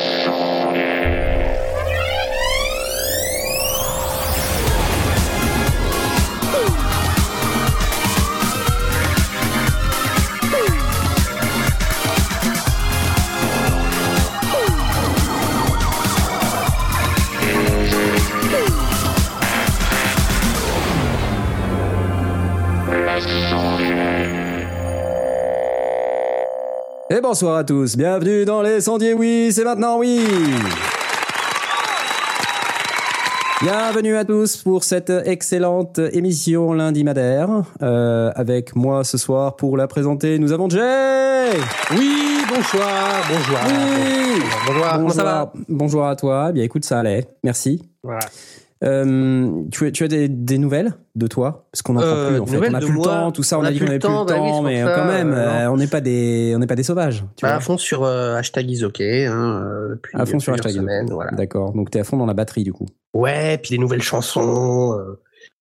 Et bonsoir à tous, bienvenue dans les sondiers, oui, c'est maintenant, oui. Bienvenue à tous pour cette excellente émission lundi madère. Euh, avec moi ce soir pour la présenter, nous avons Jay. Oui, bonsoir, bonjour. Oui. Bonjour, Bonjour à toi, bien écoute, ça allait, merci. Voilà. Euh, tu, as- tu as des, des nouvelles de toi? Parce qu'on n'en Euh, plus en fait. On a de plus le temps, tout ça, on, On a dit qu'on avait le plus le temps, bah oui, mais ça, quand même, euh, euh, on n'est pas des, on pas des sauvages. Tu Bah, vois à fond sur euh, hashtag isok, hein, À fond sur hashtag. D'accord, donc t'es à fond dans la batterie du coup. Ouais, puis des nouvelles chansons,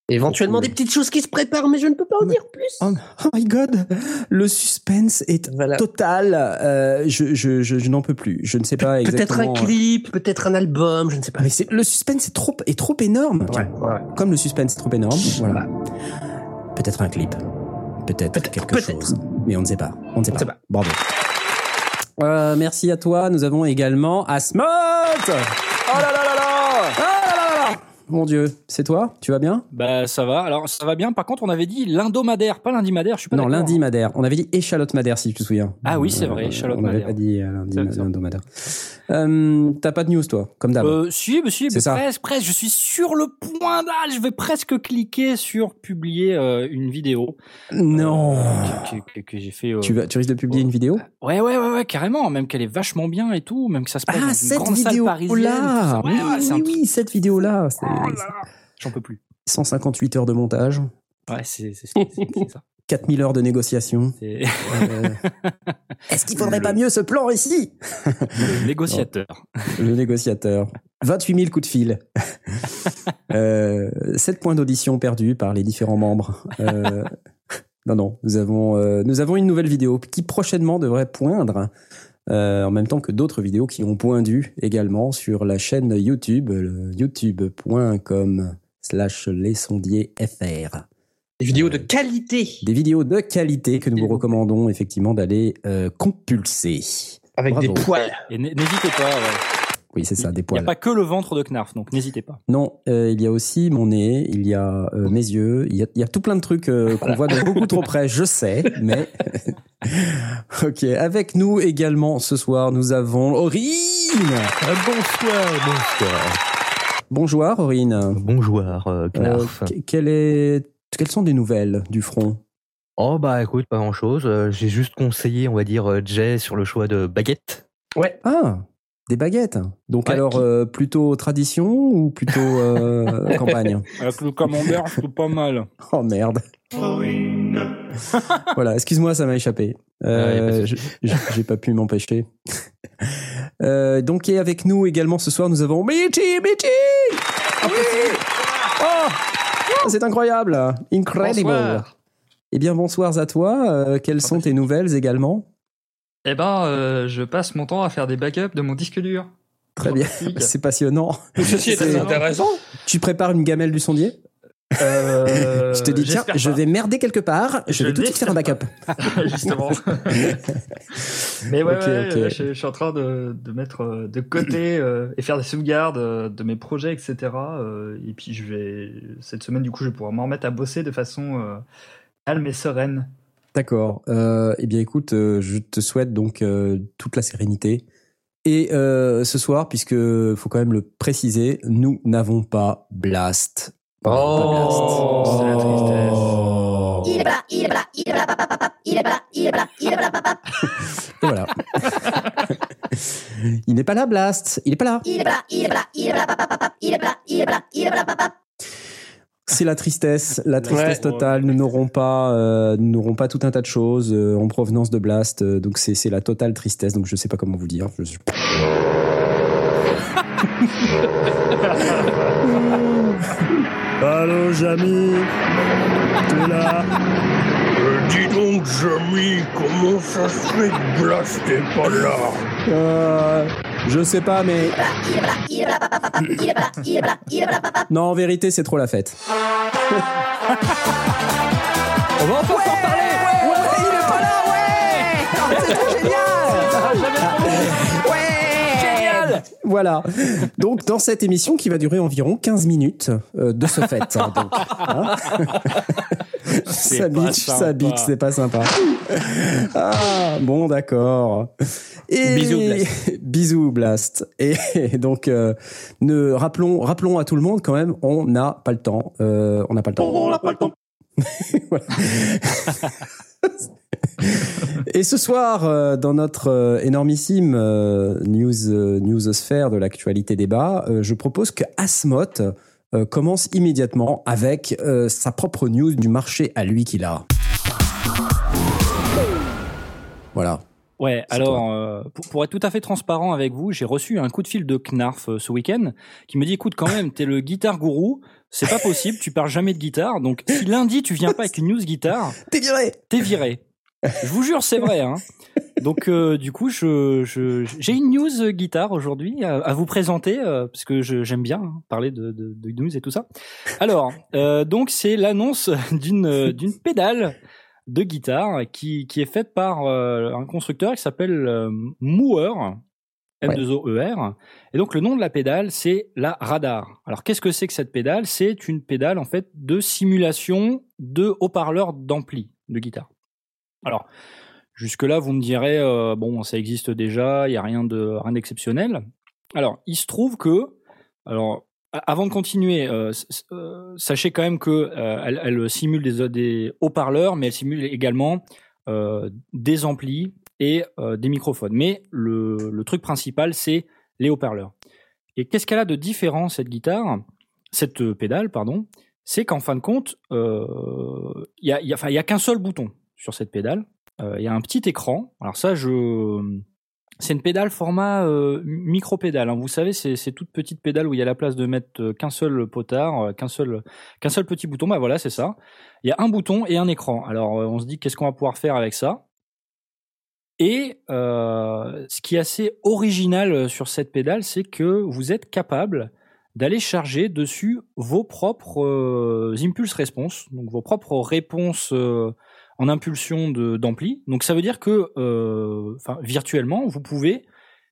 éventuellement des petites choses qui se préparent, mais je ne peux pas en dire plus. Oh, oh my god, le suspense est Voilà. total. Euh, je je, je, je n'en peux plus. Je ne sais pas Peut-être exactement. un clip, peut-être un album, je ne sais pas. Mais le suspense est trop est trop énorme. Ouais, ouais. Comme le suspense est trop énorme. Voilà. Peut-être un clip. Peut-être Peut-être, quelque peut-être. chose. Mais on ne sait pas. On ne sait pas. pas. Bravo. Euh, merci à toi. Nous avons également Asmod. Oh là là là là. Là là là. Mon Dieu, c'est toi? Tu vas bien? Bah ça va. Alors ça va bien. Par contre, on avait dit l'indomadaire, pas lundi madère. Je suis pas Non, lundi Madère. On avait dit échalote Madère, si tu te souviens. Ah oui, c'est vrai, échalote On n'avait Madère. pas dit euh, lundi Madère. Euh, T'as pas de news, toi, comme d'hab? Euh, si, mais si, mais ça. presque, presque. Je suis sur le point d'âge. Je vais presque cliquer sur publier euh, une vidéo. non. euh, que, que- que j'ai fait. euh, Tu, vas, tu risques de publier une vidéo? Ouais, ouais, ouais, ouais, carrément. Même qu'elle est vachement bien et tout. Même que ça se passe dans Ah, une cette grande salle parisienne. ça. Ouais, Oui, oui, oui, cette là là. J'en peux plus. 158 heures de montage, Ouais, c'est ça. 4000 heures de négociation. Euh, Est-ce qu'il faudrait pas mieux ce plan ici? Le négociateur. Le négociateur. 28 000 coups de fil. euh, 7 points d'audition perdus par les différents membres. Euh, non, non, nous avons, euh, nous avons une nouvelle vidéo qui prochainement devrait poindre, euh, en même temps que d'autres vidéos qui ont pointu également sur la chaîne YouTube, youtube.com slash lesondiers.fr. Des vidéos de qualité, Des vidéos de qualité que nous vous recommandons effectivement d'aller euh, compulser. avec Bravo. des poils. Et n'hésitez pas. ouais. Oui, c'est ça, des Il n'y poils. a pas que le ventre de Knarf, donc n'hésitez pas. Non, euh, il y a aussi mon nez, il y a euh, mes yeux, il y a, il y a tout plein de trucs euh, qu'on voit de beaucoup trop près, je sais, mais... ok, avec nous également ce soir, nous avons Aurine bonsoir, bonsoir. Bonjour Aurine. Bonjour, Knarf. que- quelle est, quelles sont des nouvelles du front? Oh bah écoute, pas grand chose. J'ai juste conseillé, on va dire, Jay sur le choix de baguette. Ah, des baguettes. Donc Ouais, alors, qui- euh, plutôt tradition ou plutôt euh, campagne? Avec le camembert, c'est pas mal. Oh merde. voilà, excuse-moi, ça m'a échappé. Euh, Ouais, je- je- J'ai pas pu m'empêcher. Euh, donc, et avec nous également ce soir, nous avons Michi, Michi Ah oui Oh C'est incroyable Incredible Bonsoir. Eh bien, bonsoir à toi. Euh, quelles sont tes nouvelles également? Eh ben, euh, je passe mon temps à faire des backups de mon disque dur. Très bien, c'est passionnant. Ceci est très intéressant. Tu prépares une gamelle du sondier Euh, Je te dis, tiens, je vais merder quelque part, je, Je vais tout de suite faire un backup. Justement. Mais ouais, Ok, ouais, ok. là, je, je suis en train de, de mettre euh, de côté euh, et faire des sauvegardes de mes projets, etc. euh, et puis je vais cette semaine, du coup, je vais pouvoir m'en remettre à bosser de façon euh, calme et sereine. D'accord. Euh, eh bien, écoute, euh, je te souhaite donc euh, toute la sérénité. Et euh, ce soir, puisque faut quand même le préciser, nous n'avons pas Blast. Oh, Pas c'est la tristesse. Oh. Il est là, il est là, il est là, il est là, il est là, il est là, voilà. il n'est pas là, Blast. Il n'est pas là. il est là, il est là, il est là, papa, papa, il est là, il est là, il est là. C'est la tristesse, la tristesse Ouais. totale. Nous n'aurons pas, euh, nous n'aurons pas tout un tas de choses euh, en provenance de Blast. euh, donc c'est, c'est la totale tristesse. Donc je sais pas comment vous dire. Je suis- Allô, Jamy T'es là dis donc, Jamy, comment ça se fait que Blast est pas là? Euh, Je sais pas, mais Il est pas là, papa, il est pas là, il est pas là, il est pas là, papa. non, en vérité, c'est trop la fête. On va enfin en parler. il est pas là, ouais C'est trop génial Génial. Voilà. Donc, dans cette émission qui va durer environ 15 minutes euh, de ce fait. hein, donc, hein. Ça bitch, ça bitch, c'est pas sympa. Ah, bon, d'accord. Et Bisous, Blast. Bisous, Blast. Et donc, euh, ne rappelons, rappelons à tout le monde quand même, on n'a pas le temps. Euh, on n'a pas le temps. On n'a pas le temps. Et ce soir, euh, dans notre euh, énormissime euh, news newsosphère de l'actualité débat, je propose que Asmoth euh, commence immédiatement avec euh, sa propre news du marché à lui qu'il a. Voilà. Ouais, alors euh, pour, pour être tout à fait transparent avec vous, j'ai reçu un coup de fil de Knarf ce week-end qui me dit écoute quand même, t'es le guitare gourou, c'est pas possible, tu parles jamais de guitare, donc si lundi tu viens pas avec une news guitare, T'es viré t'es viré. Je vous jure, c'est vrai. Hein. Donc euh, du coup, je je- j'ai une news euh, guitare aujourd'hui à, à vous présenter euh, parce que je- j'aime bien hein, parler de, de, de news et tout ça. Alors, euh, donc c'est l'annonce d'une euh, d'une pédale de guitare qui qui est faite par euh, un constructeur qui s'appelle euh, Mooer. M2OER. Et donc le nom de la pédale, c'est la Radar. Alors qu'est-ce que c'est que cette pédale? C'est une pédale en fait de simulation de haut-parleurs d'ampli de guitare. Alors jusque-là, vous me direz euh, bon, ça existe déjà, il y a rien de rien d'exceptionnel. Alors il se trouve que alors avant de continuer, euh, euh, sachez quand même que elle, simule des, haut-parleurs, mais elle simule également des amplis et des microphones. Mais le, truc principal, c'est les haut-parleurs. Et qu'est-ce qu'elle a de différent cette guitare, cette pédale, pardon? C'est qu'en fin de compte, il y a, il y a- enfin, il y a qu'un seul bouton sur cette pédale. Euh, Il y a un petit écran. Alors ça, c'est une pédale format euh, micro-pédale. hein. Vous savez, c'est c'est toute petite pédale où il y a la place de mettre euh, qu'un seul potard, qu'un seul, qu'un seul petit bouton. Bah voilà, c'est ça. Il y a un bouton et un écran. Alors, on se dit qu'est-ce qu'on va pouvoir faire avec ça? Et ce qui est assez original sur cette pédale, c'est que vous êtes capable d'aller charger dessus vos propres euh, impulse response, donc vos propres réponses en impulsion d'ampli. Donc ça veut dire que, euh, virtuellement, vous pouvez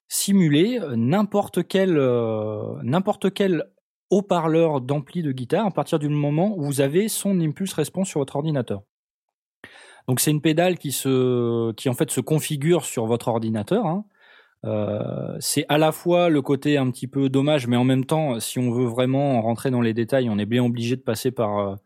simuler euh, n'importe quel euh, n'importe quel haut-parleur d'ampli de guitare à partir du moment où vous avez son impulse response sur votre ordinateur. Donc c'est une pédale qui se en fait se configure sur votre ordinateur. hein. C'est à la fois le côté un petit peu dommage, mais en même temps, si on veut vraiment rentrer dans les détails, on est bien obligé de passer par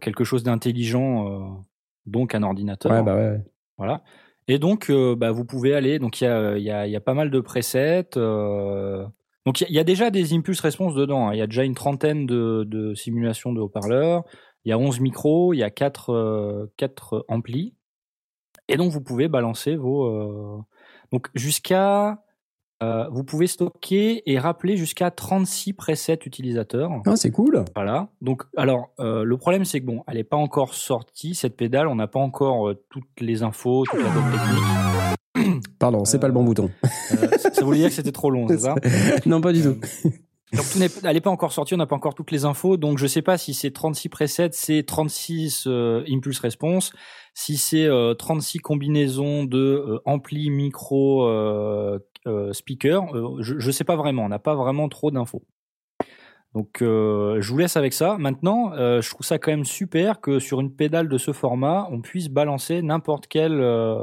quelque chose d'intelligent, donc un ordinateur. Ouais, bah ouais. Voilà. Et donc, euh, bah, vous pouvez aller. Donc, il y a, il y, a, il y a pas mal de presets. euh, donc, il y, a- il y a déjà des impulse response dedans. hein. Il y a déjà une trentaine de, de simulations de haut-parleurs. Il y a 11 micros. Il y a 4, euh, quatre amplis. Et donc, vous pouvez balancer vos. euh, Donc, jusqu'à. Euh, vous pouvez stocker et rappeler jusqu'à 36 presets utilisateurs. Ah, c'est cool. Voilà. Donc, alors, euh, le problème, c'est que bon, elle n'est pas encore sortie, cette pédale. On n'a pas encore euh, toutes les infos, toute la doc technique. Pardon, c'est pas le bon bouton. Ça voulait dire que c'était trop long, c'est ça? Non, pas du tout. Donc, tout elle n'est pas encore sortie, on n'a pas encore toutes les infos. Donc, je sais pas si c'est 36 presets, c'est 36 euh, impulse response, si c'est euh, 36 combinaisons de euh, ampli, micro, euh, euh, speaker. Euh, je, je sais pas vraiment, on n'a pas vraiment trop d'infos. Donc, euh, je vous laisse avec ça. Maintenant, euh, je trouve ça quand même super que sur une pédale de ce format, on puisse balancer n'importe quel euh,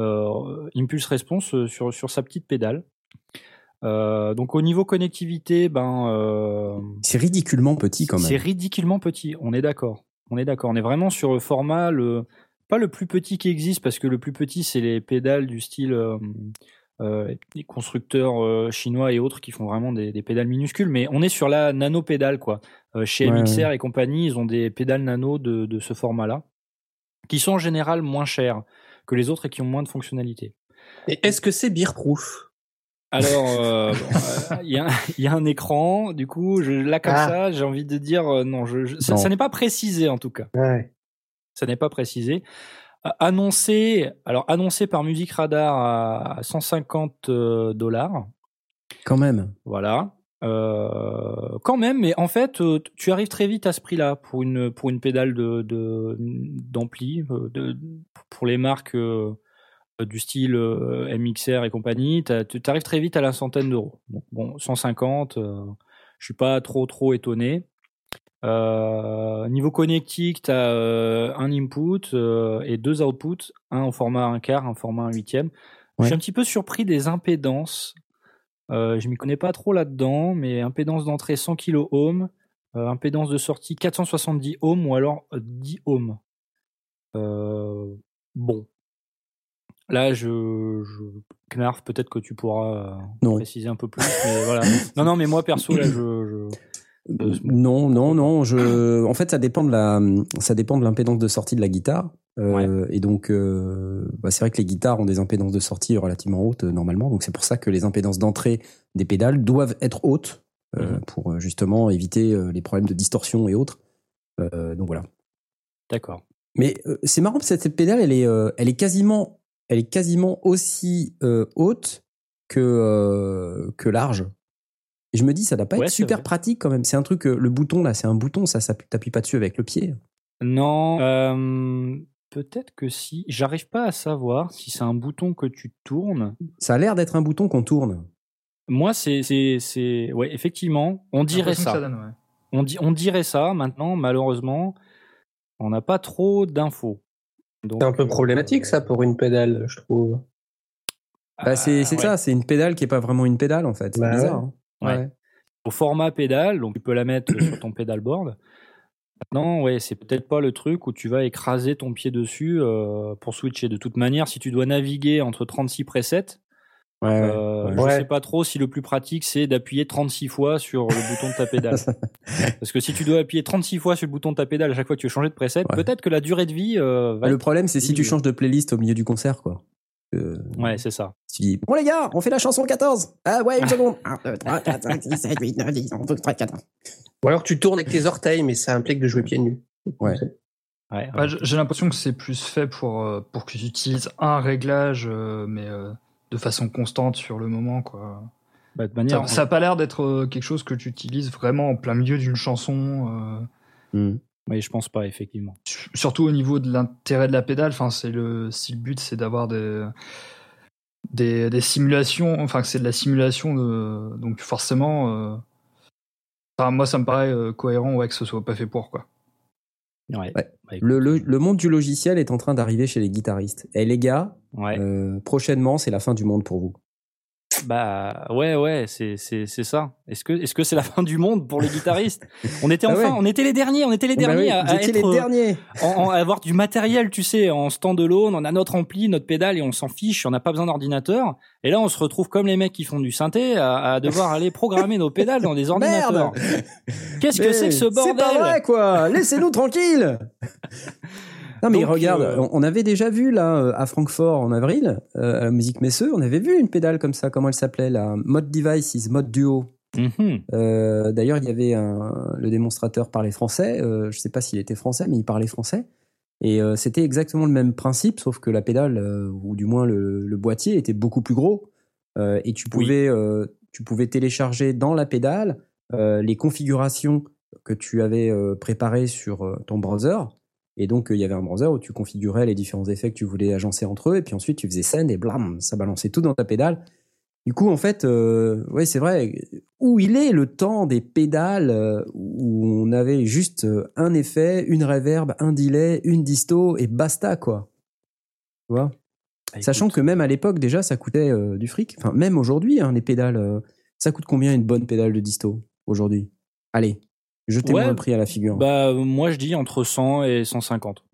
euh, impulse response euh, sur, sur sa petite pédale. Euh, donc au niveau connectivité, ben euh, C'est ridiculement petit quand c'est même. ridiculement petit. On est d'accord. On est d'accord. On est vraiment sur le format le pas le plus petit qui existe parce que le plus petit c'est les pédales du style euh, euh, les constructeurs chinois et autres qui font vraiment des, des pédales minuscules. Mais on est sur la nano pédale quoi. Chez Ouais, MXR et compagnie, ils ont des pédales nano de, de ce format-là qui sont en général moins chères que les autres et qui ont moins de fonctionnalités. Et est-ce que c'est beer-proof Alors, euh, euh, il y, a, il y a un écran, du coup, je, là comme Ah. ça, j'ai envie de dire euh, non, je, je- ça, Non. ça n'est pas précisé en tout cas. Ouais. Ça n'est pas précisé. Euh, Annoncé, alors annoncé par Music Radar à 150 euh, dollars. Quand même. Voilà. Quand même, mais en fait, tu arrives très vite à ce prix-là pour une pour une pédale de d'ampli de, pour les marques du style euh, MXR et compagnie. Tu arrives très vite à la centaine d'euros. Donc, bon, 150. euh, je suis pas trop trop étonné. Euh, niveau connectique, tu as un input euh, et deux outputs, un en format 1 quart, un format 1 huitième. Je Ouais. suis un petit peu surpris des impédances. Euh, je m'y connais pas trop là-dedans, mais impédance d'entrée 100 kilo ohm, euh, impédance de sortie 470 ohms ou alors euh, 10 ohms. Euh, bon. Là, je, je Knarf, peut-être que tu pourras euh, Non. préciser un peu plus. Mais voilà. Non, non, mais moi perso, là, je, je- Euh, Non, non, non. Je, en fait, ça dépend de la, ça dépend de l'impédance de sortie de la guitare. Euh, Et donc, euh, bah, c'est vrai que les guitares ont des impédances de sortie relativement hautes normalement. Donc, c'est pour ça que les impédances d'entrée des pédales doivent être hautes Mhm. pour justement éviter les problèmes de distorsion et autres. Donc voilà. D'accord. Mais c'est marrant parce que cette pédale, elle est, elle est quasiment, elle est quasiment aussi euh, haute que euh, que large. Et je me dis, ça doit pas Ouais, être super vrai. pratique quand même. C'est un truc, euh, le bouton là, c'est un bouton, ça, ça t'appuies pas dessus avec le pied. Non, euh, peut-être que si. J'arrive pas à savoir si c'est un bouton que tu tournes. Ça a l'air d'être un bouton qu'on tourne. Moi, c'est, c'est, c'est, ouais, effectivement, on dirait ça. que donne, ouais. On, dit, on dirait ça. Maintenant, malheureusement, on n'a pas trop d'infos. C'est un peu euh, problématique ça pour une pédale, je trouve. Bah, c'est ah, c'est ouais. ça, c'est une pédale qui est pas vraiment une pédale en fait. C'est Bah bizarre. ouais. hein. Ouais. Au format pédale, donc tu peux la mettre sur ton pédalboard. Maintenant, ouais, c'est peut-être pas le truc où tu vas écraser ton pied dessus euh, pour switcher. De toute manière, si tu dois naviguer entre 36 presets, Ouais. Euh, ouais. Je Ouais. sais pas trop si le plus pratique c'est d'appuyer 36 fois sur le bouton de ta pédale. Parce que si tu dois appuyer 36 fois sur le bouton de ta pédale à chaque fois que tu veux changer de preset, Ouais. peut-être que la durée de vie euh, va le être- problème, c'est si tu changes de playlist au milieu du concert, quoi. Euh, Ouais, c'est ça. Tu dis, bon les gars, on fait la chanson 14. Ah ouais, une seconde. 1, 2, 3, 4, 5, 6, 7, 8, 9, 10, 11, 12, 13, 14. Ou alors tu tournes avec tes orteils, mais ça implique de jouer pieds nus. Ouais. Ouais, Ouais, j- J'ai l'impression que c'est plus fait pour, euh, pour que tu utilises un réglage, euh, mais euh, de façon constante sur le moment. Quoi. Bah, de Ça manière. ça a pas l'air d'être euh, quelque chose que tu utilises vraiment en plein milieu d'une chanson. euh, Hmm. Oui, je pense pas effectivement. su- surtout au niveau de l'intérêt de la pédale. Enfin, c'est le, si le but c'est d'avoir des, des, des simulations, enfin que c'est de la simulation, de, donc forcément. euh, enfin, moi, ça me paraît euh, cohérent ouais, que ce soit pas fait pour. quoi. Ouais. Ouais. Bah, Le, le, le monde du logiciel est en train d'arriver chez les guitaristes. Et les gars, ouais. euh, prochainement, c'est la fin du monde pour vous. Bah ouais, ouais, c'est c'est c'est ça. Est-ce que est-ce que c'est la fin du monde pour les guitaristes? On était Ah enfin, ouais. on était les derniers, on était les Bah derniers oui, à, être, les derniers. en, en- à avoir du matériel, tu sais, en stand-alone, on a notre ampli, notre pédale et on s'en fiche, on n'a pas besoin d'ordinateur. Et là, on se retrouve comme les mecs qui font du synthé à, à devoir aller programmer nos pédales dans des ordinateurs. Qu'est-ce que c'est que ce bordel C'est pas vrai, quoi Laissez-nous tranquilles Non mais Donc, regarde, euh, on avait déjà vu là euh, à Francfort en avril, euh, à la musique Messeux, on avait vu une pédale comme ça, comment elle s'appelait la Mode Devices, Mode Duo. Mhm. Euh, D'ailleurs, il y avait un, le démonstrateur parlait français. Je sais pas s'il était français, mais il parlait français. Et c'était exactement le même principe, sauf que la pédale, ou du moins le, le boîtier, était beaucoup plus gros. Et tu pouvais, tu pouvais télécharger dans la pédale les configurations que tu avais préparées sur ton browser. Et donc, euh, il y avait un browser où tu configurais les différents effets que tu voulais agencer entre eux. Et puis ensuite, tu faisais send et blam, ça balançait tout dans ta pédale. Du coup, en fait, euh, ouais, c'est vrai. Où il est le temps des pédales euh, où on avait juste euh, un effet, une reverb, un delay, une disto et basta, quoi. Tu vois? Bah, Sachant que même à l'époque, déjà, ça coûtait euh, du fric. Enfin, même aujourd'hui, hein, les pédales, ça coûte combien une bonne pédale de disto aujourd'hui? Allez, jetez-moi Ouais, un prix à la figure. Bah euh, moi je dis entre 100 et 150.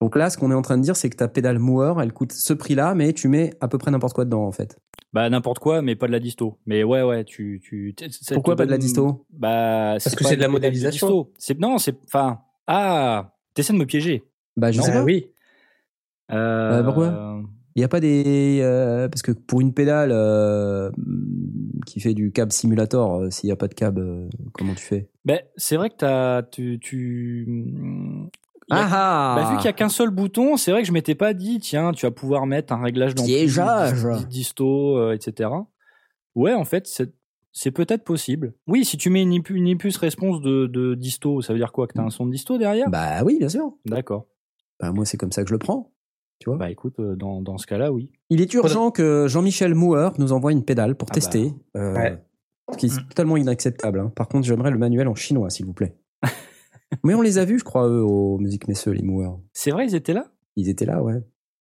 Donc là, ce qu'on est en train de dire, c'est que ta pédale Moore, elle coûte ce prix-là, mais tu mets à peu près n'importe quoi dedans, en fait. Bah n'importe quoi, mais pas de la disto. Mais ouais ouais, tu tu. Pourquoi pas de la disto? Bah Parce que c'est de la modélisation. disto. C'est non, c'est enfin ah, t'essaies de me piéger. Bah, je Non. sais Ah pas. oui. Euh, pourquoi? Il n'y a pas des. euh, parce que pour une pédale euh, qui fait du cab simulator, euh, s'il n'y a pas de cab, comment tu fais? Ben, c'est vrai que tu, tu, il y a- Ah bah, vu qu'il y a qu'un seul bouton, c'est vrai que je m'étais pas dit, tiens, tu vas pouvoir mettre un réglage dis- dis- disto, etc. Ouais, en fait, c'est, C'est peut-être possible. Oui, si tu mets une, impu- une impulse response de, de disto, ça veut dire quoi? Que t'as un son de disto derrière? Bah oui, bien sûr. D'accord. Bah moi, c'est comme ça que je le prends. Tu vois. Bah écoute, euh, dans, dans ce cas-là, oui. Il est urgent que Jean-Michel Mouer nous envoie une pédale pour Ah tester. euh, Ouais. Ce qui est totalement inacceptable. hein. Par contre, j'aimerais le manuel en chinois, s'il vous plaît. Mais on les a vus, je crois, eux, au Musique Messeux, les Mouer. C'est vrai, ils étaient là? Ils étaient là, ouais.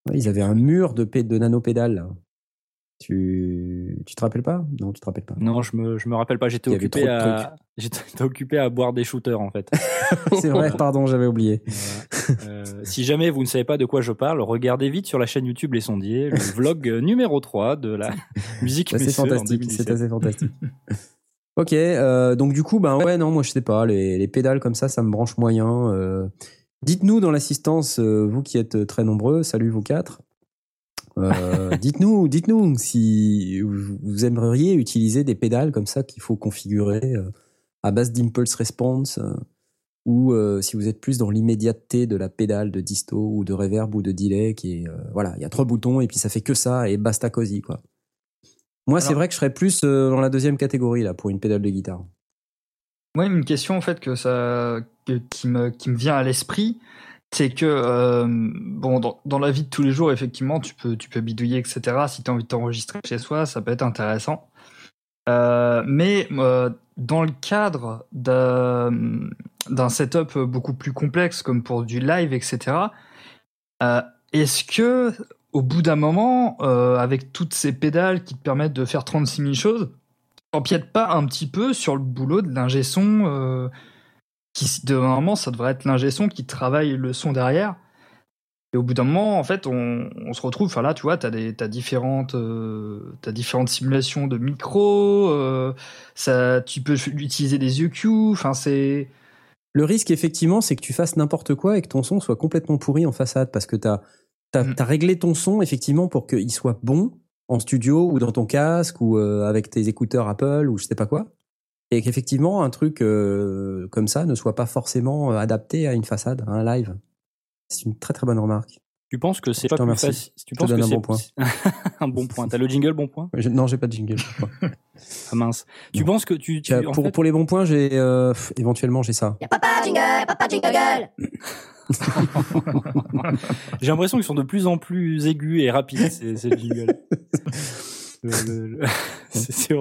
Ouais, ils avaient un mur de, de nanopédales. Tu... tu te rappelles pas? Non, tu te rappelles pas. Non, je me, je me rappelle pas. J'étais occupé à, j'étais occupé à boire des shooters en fait. C'est vrai, pardon, j'avais oublié. Voilà. Euh, si jamais vous ne savez pas de quoi je parle, regardez vite sur la chaîne YouTube Les Sondiers, le vlog numéro 3 de la musique Ouais, c'est fantastique, 2017. c'est assez fantastique. ok, euh, donc du coup, ben ouais, non, moi je sais pas, les, les pédales comme ça, ça me branche moyen. euh. Dites-nous dans l'assistance, vous qui êtes très nombreux, salut vous quatre. Euh, dites-nous, dites-nous si vous aimeriez utiliser des pédales comme ça qu'il faut configurer euh, à base d'impulse response, euh, ou euh, si vous êtes plus dans l'immédiateté de la pédale de disto ou de reverb ou de delay, qui est euh, voilà, il y a trois boutons et puis ça fait que ça et basta cosy quoi. Moi, c'est vrai que je serais plus euh, dans la deuxième catégorie là pour une pédale de guitare. Moi, une question en fait que ça, que- qui me qui me vient à l'esprit, c'est que euh, bon, dans, la vie de tous les jours, effectivement, tu peux tu peux bidouiller, etc. Si tu as envie de t'enregistrer chez soi, ça peut être intéressant. Euh, mais euh, dans le cadre d'un setup beaucoup plus complexe, comme pour du live, etc. Est-ce que au bout d'un moment, avec toutes ces pédales qui te permettent de faire 36 000 choses, t'empiètes pas un petit peu sur le boulot de l'ingé son qui de normalement ça devrait être l'ingé son qui travaille le son derrière et au bout d'un moment en fait on, on se retrouve enfin là tu vois t'as des t'as différentes euh, t'as différentes simulations de micro euh, ça tu peux utiliser des EQ enfin c'est Le risque, effectivement, c'est que tu fasses n'importe quoi et que ton son soit complètement pourri en façade parce que tu as, Mm. réglé ton son, effectivement, pour qu'il soit bon en studio ou dans ton casque ou euh, avec tes écouteurs Apple ou je sais pas quoi. Et qu'effectivement, un truc euh, comme ça ne soit pas forcément euh, adapté à une façade, à un live. C'est une très très bonne remarque. Tu penses que c'est pas te plus facile Tu te penses donne que un c'est bon point. un bon point. T'as le jingle bon point? Je- non, j'ai pas de jingle. Ah mince. Tu Non. penses que tu, tu en pour, fait- pour les bons points, j'ai euh, éventuellement j'ai ça. Papa jingle, papa jingle gueule. J'ai l'impression qu'ils sont de plus en plus aigus et rapides ces, ces jingles. Le- le- le- c'est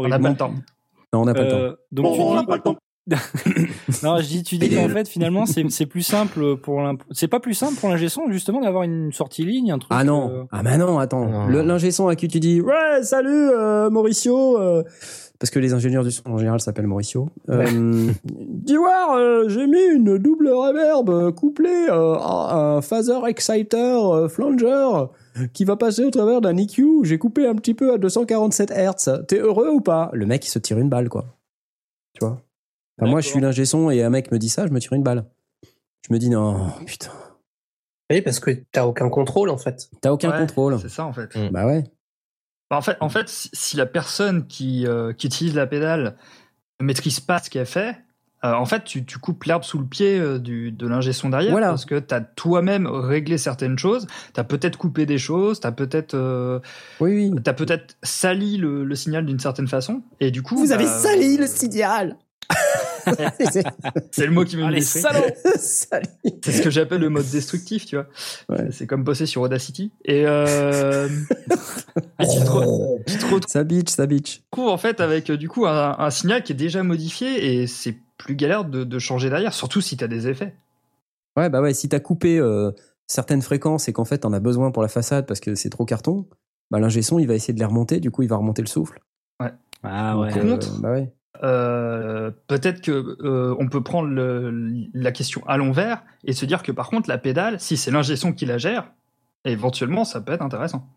c'est on n'a pas le temps Non, on n'a pas le temps. Euh, donc non, je dis, tu dis qu'en fait finalement c'est c'est plus simple pour c'est pas plus simple pour l'ingé son justement d'avoir une sortie ligne un truc. Ah non, euh, ah bah non, attends. Non. Le- L'ingé son à qui tu dis ouais salut euh, Mauricio, euh, parce que les ingénieurs du son en général s'appellent Mauricio. Euh, Dis voir, euh, j'ai mis une double reverb euh, couplée euh, à un phaser exciter euh, flanger qui va passer au travers d'un EQ. J'ai coupé un petit peu à 247 Hz. T'es heureux ou pas? Le mec il se tire une balle quoi. Tu vois? Enfin, moi je suis l'ingé son et un mec me dit ça, je me tire une balle. Je me dis non putain, Oui, parce que t'as aucun contrôle en fait. t'as aucun Ouais, contrôle. c'est ça en fait Mm. Bah ouais. Bah, en fait, en fait, si, si la personne qui, euh, qui utilise la pédale ne maîtrise pas ce qu'elle fait, euh, en fait, tu, tu coupes l'herbe sous le pied euh, du, de l'ingé son derrière Voilà. parce que tu as toi-même réglé certaines choses, tu as peut-être coupé des choses, tu as peut-être euh, Oui oui. t'as peut-être sali le, le signal d'une certaine façon et du coup Vous avez bah, sali le signal C'est le mot qui me vient Sali. C'est ce que j'appelle le mode destructif, tu vois. Ouais. C'est comme bosser sur Audacity. Et, euh, et tu, te re- tu te retrouves Ça bitch, ça bitch. en fait avec euh, du coup un, un signal qui est déjà modifié et c'est plus galère de, de changer derrière, surtout si tu as des effets. Ouais, bah ouais, si t'as coupé euh, certaines fréquences et qu'en fait t'en as besoin pour la façade parce que c'est trop carton, bah l'ingé son il va essayer de les remonter, du coup il va remonter le souffle. Ah ouais. Euh, contre- bah ouais. Euh, peut-être que euh, on peut prendre le- la question à l'envers et se dire que par contre la pédale, si c'est l'ingé son qui la gère, éventuellement ça peut être intéressant.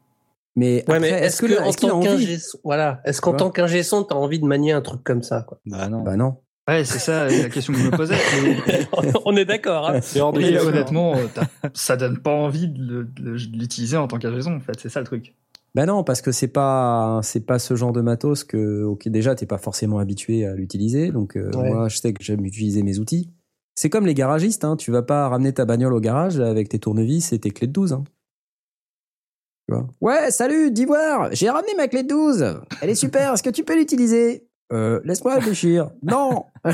Mais, Ouais, mais est-ce que, que, en est-ce a tant qu'ingé son, voilà, est-ce qu'en Tu tant qu'ingé son, t'as envie de manier un truc comme ça, quoi? Bah non. Bah non. Ouais, c'est ça la question que je me posais. On est d'accord. Hein question. honnêtement, euh, ça donne pas envie de l'utiliser en tant qu'ingé son, en fait, c'est ça le truc. Bah non, parce que c'est pas c'est pas ce genre de matos que ok déjà t'es pas forcément habitué à l'utiliser, donc euh, Ouais. moi je sais que j'aime utiliser mes outils. C'est comme les garagistes, hein, tu vas pas ramener ta bagnole au garage avec tes tournevis et tes clés de 12. Hein. Tu vois? Ouais, salut, d'Ivoire, j'ai ramené ma clé de 12. Elle est super, est-ce que tu peux l'utiliser? Euh, Laisse-moi réfléchir. non.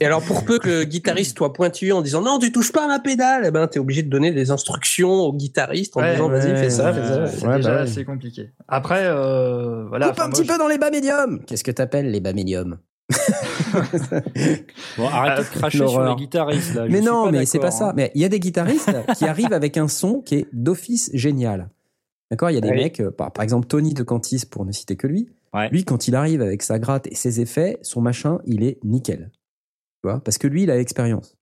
Et alors, pour peu que le guitariste soit pointu en disant non, tu touches pas à ma pédale, eh ben, t'es obligé de donner des instructions au guitariste en Ouais, disant vas-y, ouais, fais ça, fais ça. C'est Ouais, déjà bah assez compliqué. Après, euh, voilà. Coupe enfin, un moi, petit je- peu dans les bas médiums. Qu'est-ce que t'appelles les bas médiums Bon, arrêtez de cracher sur les guitaristes là. Mais non, mais c'est pas ça. hein. Mais il y a des guitaristes qui arrivent avec un son qui est d'office génial. D'accord Il y a des Oui. mecs, euh, par, par exemple Tony de Cantis, pour ne citer que lui. Ouais. Lui, quand il arrive avec sa gratte et ses effets, son machin, il est nickel. Tu vois Parce que lui, il a l'expérience.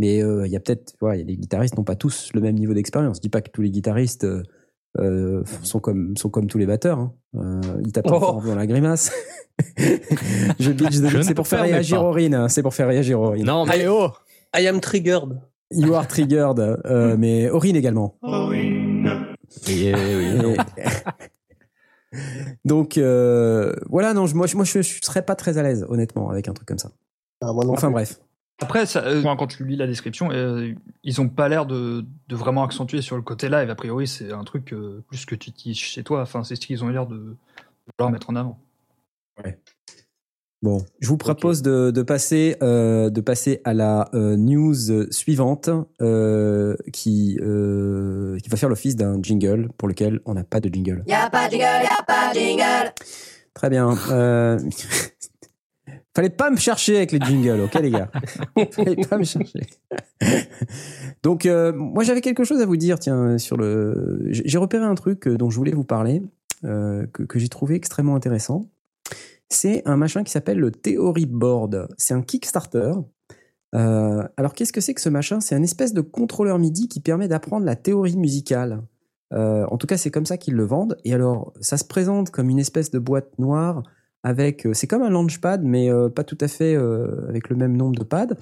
Mais euh, il y a peut-être, tu vois, il y a des guitaristes n'ont pas tous le même niveau d'expérience. Je dis pas que tous les guitaristes euh, euh, sont comme sont comme tous les batteurs. Hein. Euh, ils tapent Oh. fort dans la grimace. je c'est pour faire réagir. Aurine. hein. C'est pour faire réagir Aurine. Non, mais oh I am triggered. You are triggered, euh, mais Aurine également. Oui, oui, non. Et- Donc euh, voilà, non, je- moi, je- moi je, je serais pas très à l'aise, honnêtement, avec un truc comme ça. Ah, moi non Enfin plus. bref. Après, ça, euh, quand tu lis la description, euh, ils ont pas l'air de, de vraiment accentuer sur le côté live. A priori, c'est un truc euh, plus que tu utilises chez toi. Enfin, c'est ce qu'ils ont l'air de, de vouloir mettre en avant. Bon, je vous propose de, de passer euh, de passer à la euh, news suivante euh, qui euh, qui va faire l'office d'un jingle pour lequel on n'a pas de jingle. Y'a pas de jingle, y'a pas de jingle. Très bien. Euh... Fallait pas me chercher avec les jingles, ok les gars Fallait pas me chercher. Donc euh, moi j'avais quelque chose à vous dire, tiens, sur le. J'ai repéré un truc dont je voulais vous parler, euh, que, que j'ai trouvé extrêmement intéressant. C'est un machin qui s'appelle le Theory Board. C'est un Kickstarter. Euh, alors qu'est-ce que c'est que ce machin? C'est un espèce de contrôleur MIDI qui permet d'apprendre la théorie musicale. Euh, en tout cas, c'est comme ça qu'ils le vendent. Et alors, ça se présente comme une espèce de boîte noire avec. euh, c'est comme un launchpad, mais pas tout à fait avec le même nombre de pads.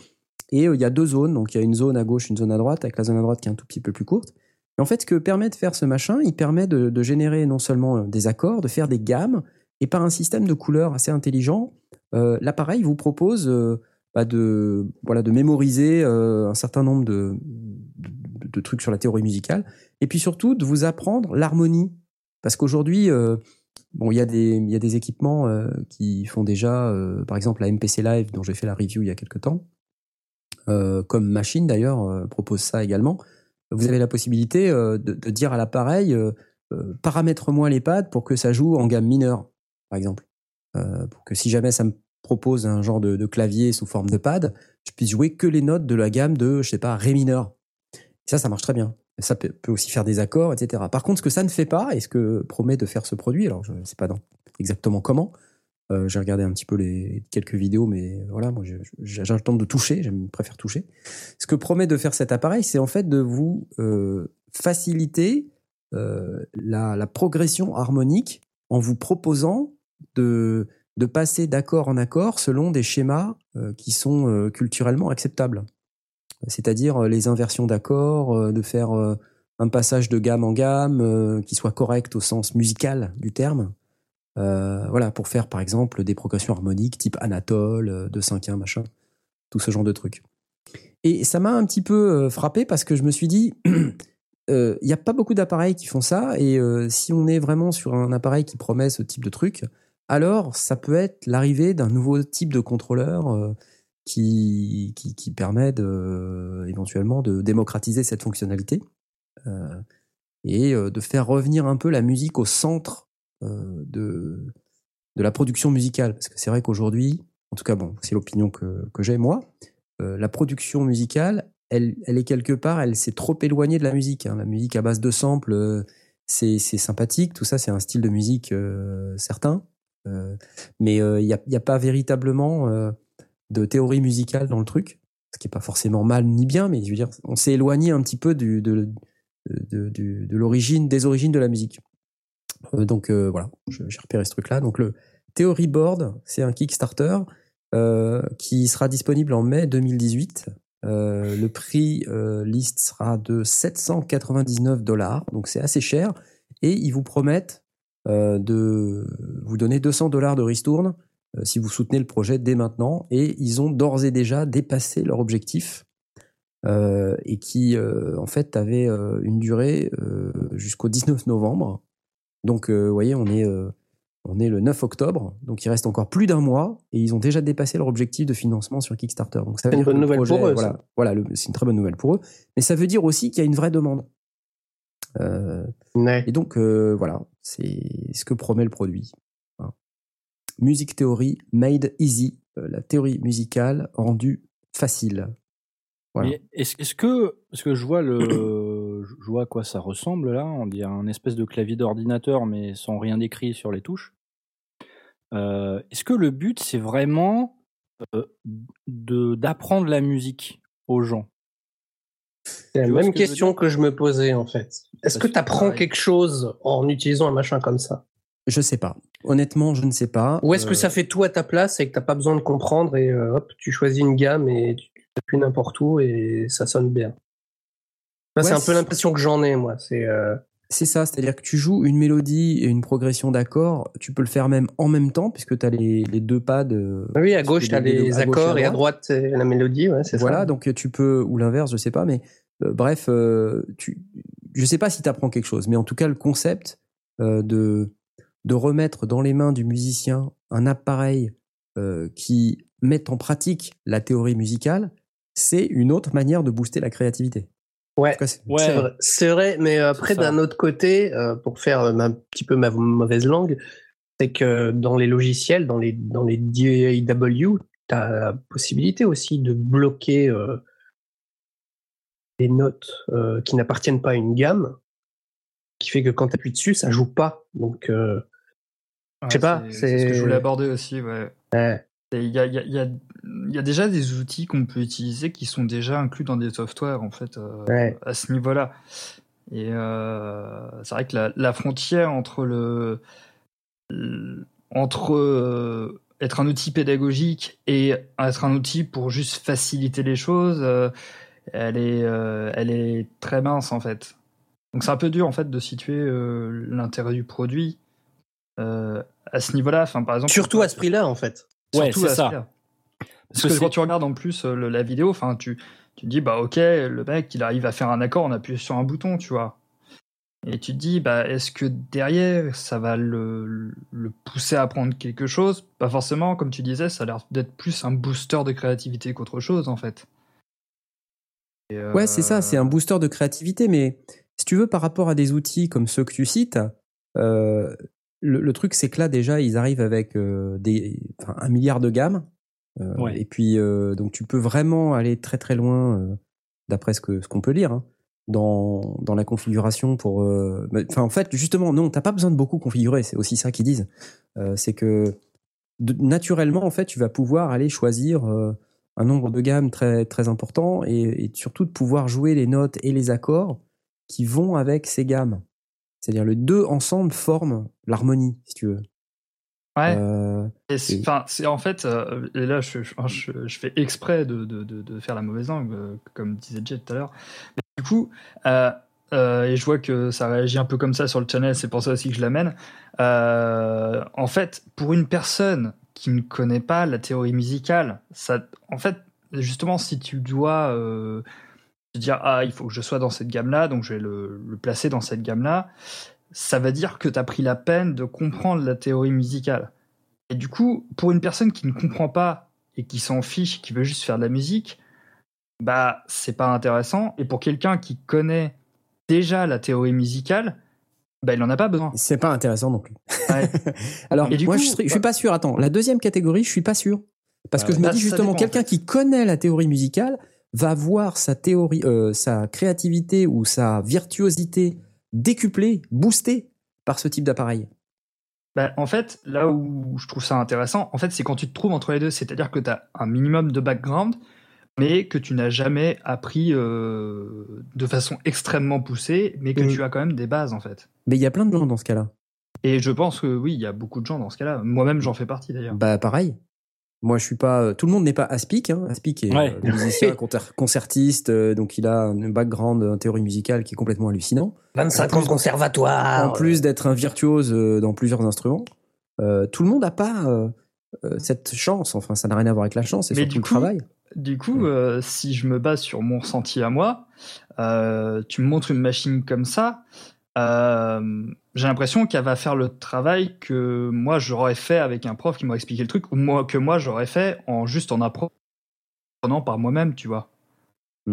Et il y a deux zones. Donc, il y a une zone à gauche, une zone à droite, avec la zone à droite qui est un tout petit peu plus courte. Et en fait, ce que permet de faire ce machin, il permet de, générer non seulement des accords, de faire des gammes, et par un système de couleurs assez intelligent, euh, l'appareil vous propose euh, bah, de, voilà, de mémoriser euh, un certain nombre de, trucs sur la théorie musicale, et puis surtout de vous apprendre l'harmonie. Parce qu'aujourd'hui, il y, a des- y a des équipements qui font déjà, par exemple, la MPC Live, dont j'ai fait la review il y a quelques temps, comme Machine d'ailleurs, propose ça également. Vous avez la possibilité de, dire à l'appareil, paramètre-moi les pads pour que ça joue en gamme mineure, par exemple. Euh, pour que si jamais ça me propose un genre de, clavier sous forme de pad, je puisse jouer que les notes de la gamme de, je sais pas, Ré mineur. Ça, ça marche très bien. Ça peut, aussi faire des accords, etc. Par contre, ce que ça ne fait pas, et ce que promet de faire ce produit, alors je ne sais pas exactement comment, euh, j'ai regardé un petit peu les quelques vidéos, mais voilà, moi temps de toucher, je préfère toucher. Ce que promet de faire cet appareil, c'est en fait de vous euh, faciliter la progression harmonique en vous proposant de, passer d'accord en accord selon des schémas euh, qui sont euh, culturellement acceptables. C'est-à-dire euh, les inversions d'accords, de faire un passage de gamme en gamme qui soit correct au sens musical du terme. Voilà, pour faire par exemple des progressions harmoniques type Anatole, euh, de 5 machin, tout ce genre de trucs. Et ça m'a un petit peu frappé parce que je me suis dit, il n'y a pas beaucoup d'appareils qui font ça, et si on est vraiment sur un appareil qui promet ce type de truc, alors ça peut être l'arrivée d'un nouveau type de contrôleur euh, qui, permet de, éventuellement de démocratiser cette fonctionnalité euh, et euh, de faire revenir un peu la musique au centre euh, de, de la production musicale. Parce que c'est vrai qu'aujourd'hui, en tout cas, bon, c'est l'opinion que, j'ai moi, euh, la production musicale, elle, elle est quelque part, elle s'est trop éloignée de la musique. hein. La musique à base de samples, euh, c'est sympathique, tout ça, c'est un style de musique euh, certain. Euh, mais il n'y a, pas véritablement euh, de théorie musicale dans le truc, ce qui est pas forcément mal ni bien, mais je veux dire, on s'est éloigné un petit peu de, l'origine, des origines de la musique. Euh, donc euh, voilà, j'ai repéré ce truc-là. Donc le Theory Board, c'est un Kickstarter euh, qui sera disponible en mai 2018. Euh, le prix euh, liste sera de 799 dollars, donc c'est assez cher. Et ils vous promettent euh, de vous donner 200 dollars de ristourne euh, si vous soutenez le projet dès maintenant. Et ils ont d'ores et déjà dépassé leur objectif euh, et qui euh, en fait avait euh, une durée euh, jusqu'au 19 novembre. Donc euh, vous voyez, on est euh, On est le 9 octobre, donc il reste encore plus d'un mois et ils ont déjà dépassé leur objectif de financement sur Kickstarter. Donc ça veut une dire bonne le nouvelle projet- pour eux, Voilà, c'est une très bonne nouvelle pour eux. Mais ça veut dire aussi qu'il y a une vraie demande. Euh, Ouais. et donc euh, voilà, c'est ce que promet le produit. Voilà. Music Theory made easy, euh, la théorie musicale rendue facile. Voilà. Est-ce que parce que je vois le je vois à quoi ça ressemble là, on dirait un espèce de clavier d'ordinateur mais sans rien d'écrit sur les touches. Euh, est-ce que le but c'est vraiment euh, de d'apprendre la musique aux gens? C'est la même que question que je me posais en fait. Est-ce que tu apprends pareil. quelque chose en utilisant un machin comme ça Je sais pas. Honnêtement, je ne sais pas. Ou est-ce que Euh, ça fait tout à ta place et que t'as pas besoin de comprendre et euh, hop, tu choisis une gamme et tu appuies n'importe où et ça sonne bien c'est un peu l'impression que j'en ai, moi. C'est euh, C'est ça, c'est-à-dire que tu joues une mélodie et une progression d'accords, tu peux le faire même en même temps, puisque tu as les, les deux pads. euh, oui, à gauche que t'as les- et à accords et à droite c'est la mélodie, ouais, c'est voilà, ça. donc tu peux, ou l'inverse, je sais pas, mais euh, bref, euh, tu, je sais pas si tu apprends quelque chose, mais en tout cas, le concept euh, de, de remettre dans les mains du musicien un appareil euh, qui met en pratique la théorie musicale, c'est une autre manière de booster la créativité. Ouais. C'est- vrai, mais après ça. d'un autre côté, euh, pour faire euh, un petit peu ma mauvaise langue, c'est que dans les logiciels, dans les dans les DAW, tu as la possibilité aussi de bloquer euh, des notes euh, qui n'appartiennent pas à une gamme, qui fait que quand tu appuies dessus, ça joue pas. Donc euh, Je sais pas, c'est ce que je voulais aborder aussi. Ouais. ouais. Il y a, il y, a, il y, a, il y a déjà des outils qu'on peut utiliser qui sont déjà inclus dans des softwares en fait euh, Ouais. à ce niveau-là. Et euh, c'est vrai que la, la frontière entre le, entre euh, être un outil pédagogique et être un outil pour juste faciliter les choses, elle est elle est très mince en fait. Donc c'est un peu dur en fait de situer l'intérêt du produit à ce niveau-là. Enfin par exemple Surtout à ce prix-là, en fait. Ouais, Surtout c'est ça. Parce que quand tu regardes en plus euh, le- la vidéo, enfin tu tu te dis bah ok le mec il arrive à faire un accord en appuyant sur un bouton, tu vois. Et tu te dis bah est-ce que derrière ça va le, le pousser à apprendre quelque chose? Pas forcément, comme tu disais, ça a l'air d'être plus un booster de créativité qu'autre chose en fait. Et, euh, Ouais, c'est ça, c'est un booster de créativité, mais si tu veux, par rapport à des outils comme ceux que tu cites, euh, le, le truc, c'est que là, déjà, ils arrivent avec euh, des, enfin, un milliard de gammes. Euh, Ouais. Et puis, euh, donc, tu peux vraiment aller très très loin, d'après ce que ce qu'on peut lire, hein, dans, dans la configuration pour. euh, Enfin, en fait, justement, non, t'as pas besoin de beaucoup configurer. C'est aussi ça qu'ils disent. Euh, c'est que de- naturellement, en fait, tu vas pouvoir aller choisir. euh, un nombre de gammes très, très important et, et surtout de pouvoir jouer les notes et les accords qui vont avec ces gammes. C'est-à-dire les deux ensemble forment l'harmonie, si tu veux. Ouais. Euh, Et c'est- Et- Enfin, c'est en fait, euh, et là, je, je, je- je fais exprès de, de, de, de faire la mauvaise langue, euh, comme disait Jet tout à l'heure. Mais Du coup, et je vois que ça réagit un peu comme ça sur le channel, c'est pour ça aussi que je l'amène. En fait, pour une personne qui ne connaît pas la théorie musicale, ça, en fait, justement, si tu dois te dire ah, il faut que je sois dans cette gamme-là, donc je vais le, le placer dans cette gamme-là, ça va dire que tu as pris la peine de comprendre la théorie musicale. Et du coup, pour une personne qui ne comprend pas et qui s'en fiche, qui veut juste faire de la musique, bah c'est pas intéressant. Et pour quelqu'un qui connaît déjà la théorie musicale, bah il en a pas besoin. c'est pas intéressant non plus. Ouais. Alors, Et du moi, coup, je, serais- je bah- suis pas sûr. Attends, la deuxième catégorie, je suis pas sûr. Parce que ouais. je me Bah, dis justement, quelqu'un qui connaît la théorie musicale va voir sa théorie, euh, sa créativité ou sa virtuosité décuplée, boostée par ce type d'appareil. Bah, en fait, là où je trouve ça intéressant, en fait, c'est quand tu te trouves entre les deux, c'est-à-dire que tu as un minimum de background, mais que tu n'as jamais appris euh, de façon extrêmement poussée, mais que Mhm. tu as quand même des bases, en fait. Mais il y a plein de gens dans ce cas-là. Et je pense que oui, il y a beaucoup de gens dans ce cas-là. Moi-même, j'en fais partie d'ailleurs. Bah pareil. Moi, je suis pas. euh, Tout le monde n'est pas Aspic. Hein. Aspic est Ouais. euh, musicien, concer- concertiste, euh, donc il a un background en théorie musicale qui est complètement hallucinant. 25 ans de conservatoire. en plus d'être un virtuose euh, dans plusieurs instruments, euh, tout le monde n'a pas euh, euh, cette chance. Enfin, ça n'a rien à voir avec la chance, c'est Mais surtout du le coup, travail. Du coup, Ouais. euh, si je me base sur mon ressenti à moi, euh, tu me montres une machine comme ça, euh, j'ai l'impression qu'elle va faire le travail que moi j'aurais fait avec un prof qui m'a expliqué le truc, ou moi, que moi j'aurais fait en juste en apprenant par moi-même, tu vois.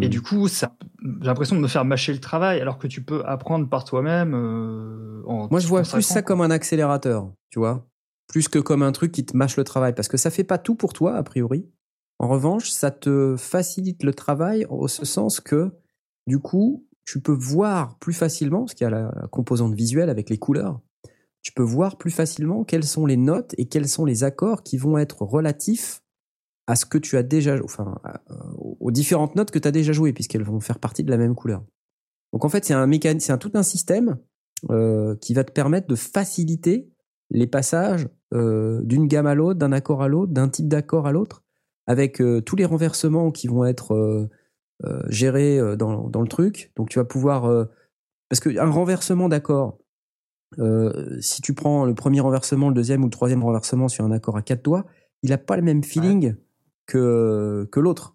Et Hmm. du coup, ça, j'ai l'impression de me faire mâcher le travail, alors que tu peux apprendre par toi-même. euh, en Moi, je vois plus ça comme un accélérateur, tu vois, plus que comme un truc qui te mâche le travail, parce que ça fait pas tout pour toi a priori. En revanche, ça te facilite le travail au ce sens que, du coup, tu peux voir plus facilement, parce qu'il y a la composante visuelle avec les couleurs, tu peux voir plus facilement quelles sont les notes et quels sont les accords qui vont être relatifs à ce que tu as déjà, enfin, euh, aux différentes notes que tu as déjà jouées, puisqu'elles vont faire partie de la même couleur. Donc en fait, c'est un tout un système euh, qui va te permettre de faciliter les passages euh, d'une gamme à l'autre, d'un accord à l'autre, d'un type d'accord à l'autre, avec tous les renversements qui vont être euh, gérés euh, dans, dans le truc. Donc tu vas pouvoir... euh, parce qu'un renversement d'accord, si tu prends le premier renversement, le deuxième ou le troisième renversement sur un accord à quatre doigts, il n'a pas le même feeling que, que l'autre.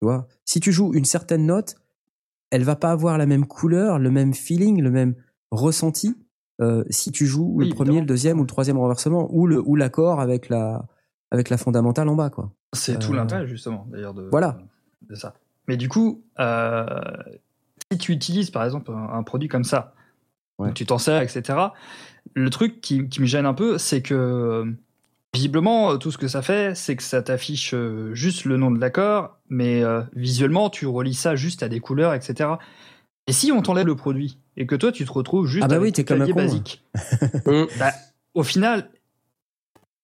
Tu vois? Si tu joues une certaine note, elle va pas avoir la même couleur, le même feeling, le même ressenti euh, si tu joues Oui, le premier, évidemment. le deuxième ou le troisième renversement ou le ou l'accord avec la avec la fondamentale en bas quoi. C'est tout l'intérêt justement d'ailleurs de, voilà. de ça. Mais du coup, euh, si tu utilises par exemple un, un produit comme ça, Ouais. tu t'en sers, etc. Le truc qui, qui me gêne un peu, c'est que euh, visiblement tout ce que ça fait, c'est que ça t'affiche euh, juste le nom de l'accord, mais euh, visuellement tu relis ça juste à des couleurs, etc. Et si on t'enlève le produit et que toi tu te retrouves juste Ah bah avec oui, t'es ton comme un clavier con, basique, Hum. bah, au final,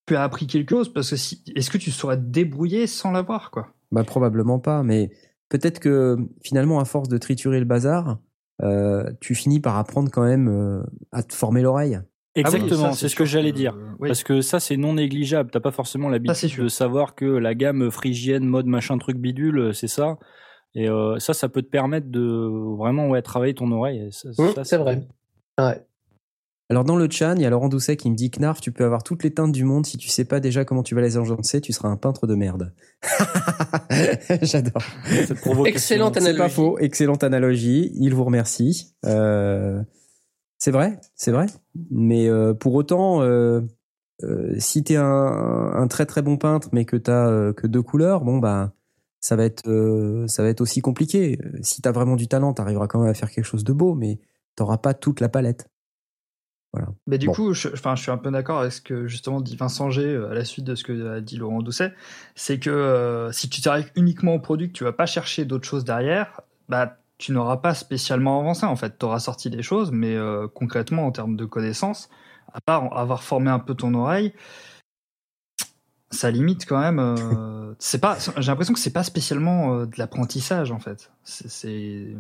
tu as appris quelque chose parce que si, est-ce que tu saurais te débrouiller sans l'avoir quoi? Bah probablement pas, mais peut-être que finalement à force de triturer le bazar, euh, tu finis par apprendre quand même euh, à te former l'oreille. Exactement, Ah oui, ça, c'est ce que j'allais dire. oui. Parce que ça, c'est non négligeable. T'as pas forcément l'habitude de savoir que la gamme phrygienne, mode machin truc bidule, euh, c'est ça. Et euh, ça, ça peut te permettre de vraiment ouais, travailler ton oreille. Ça- ça, c'est vrai. Ouais. Alors dans le chan, il y a Laurent Doucet qui me dit Knarf, tu peux avoir toutes les teintes du monde si tu sais pas déjà comment tu vas les agencer, tu seras un peintre de merde. J'adore. Excellente C'est pas analogie. faux, excellente analogie. Il vous remercie. Euh, c'est vrai, c'est vrai. Mais euh, pour autant, euh, euh, si t'es un, un très très bon peintre, mais que t'as euh, que deux couleurs, bon bah ça va être euh, ça va être aussi compliqué. Si t'as vraiment du talent, t'arriveras quand même à faire quelque chose de beau, mais t'auras pas toute la palette. Mais du Bon. coup, je, enfin, je suis un peu d'accord avec ce que justement dit Vincent G euh, à la suite de ce que a dit Laurent Doucet. C'est que euh, si tu t'arrives uniquement au produit, que tu vas pas chercher d'autres choses derrière, bah, tu n'auras pas spécialement avancé. En fait, tu auras sorti des choses, mais euh, concrètement, en termes de connaissances, à part avoir formé un peu ton oreille, ça limite quand même. euh, c'est pas. J'ai l'impression que c'est pas spécialement euh, de l'apprentissage en fait. C'est.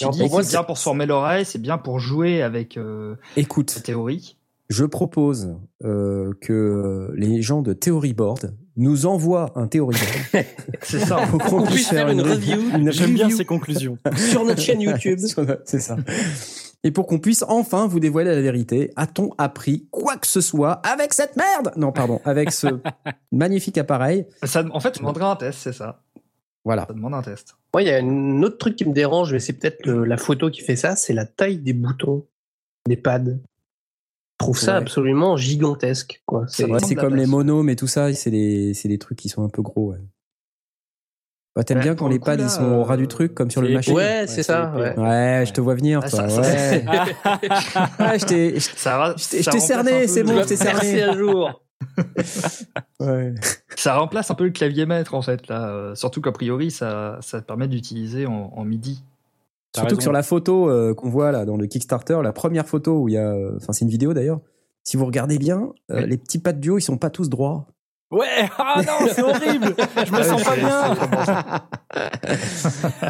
Alors, dis, pour moi, c'est bien pour se former l'oreille, c'est bien pour jouer avec euh, Écoute, la théorie. je propose euh, que les gens de Theory Board nous envoient un Theory Board C'est ça. pour qu'on On puisse faire une review J'aime bien ces conclusions. sur notre chaîne YouTube. C'est ça. Et pour qu'on puisse enfin vous dévoiler la vérité, a-t-on appris quoi que ce soit avec cette merde? Non, pardon, avec ce magnifique appareil? Ça, en fait, tu demanderas un test, c'est ça. Voilà. Ça demande un test. Moi, il y a un autre truc qui me dérange, mais c'est peut-être la photo qui fait ça, c'est la taille des boutons des pads. Je trouve ça Ouais. absolument gigantesque. Quoi. C'est- Ouais, comme les monomes et tout ça, c'est des, c'est des trucs qui sont un peu gros. Ouais. Bah, T'aimes Ouais, bien quand le les pads là, ils sont au ras euh, du truc, comme sur le c'est machin. épais. Ouais, c'est ça. Ouais. je te vois venir, Ah, toi. ça- ouais. ouais, je t'ai, je Ça, ra- Je t'ai- cerné, c'est bon, Je t'ai cerné. un jour. ouais. Ça remplace un peu le clavier maître, en fait, là. Euh, surtout qu'a priori, ça, ça te permet d'utiliser en, en MIDI. Surtout raison. que sur la photo euh, qu'on voit là dans le Kickstarter, la première photo où il y a, euh, enfin c'est une vidéo d'ailleurs. Si vous regardez bien, euh, Oui. les petits pads duo ils sont pas tous droits. Ouais, ah non, c'est horrible. Je me Ouais, sens pas bien.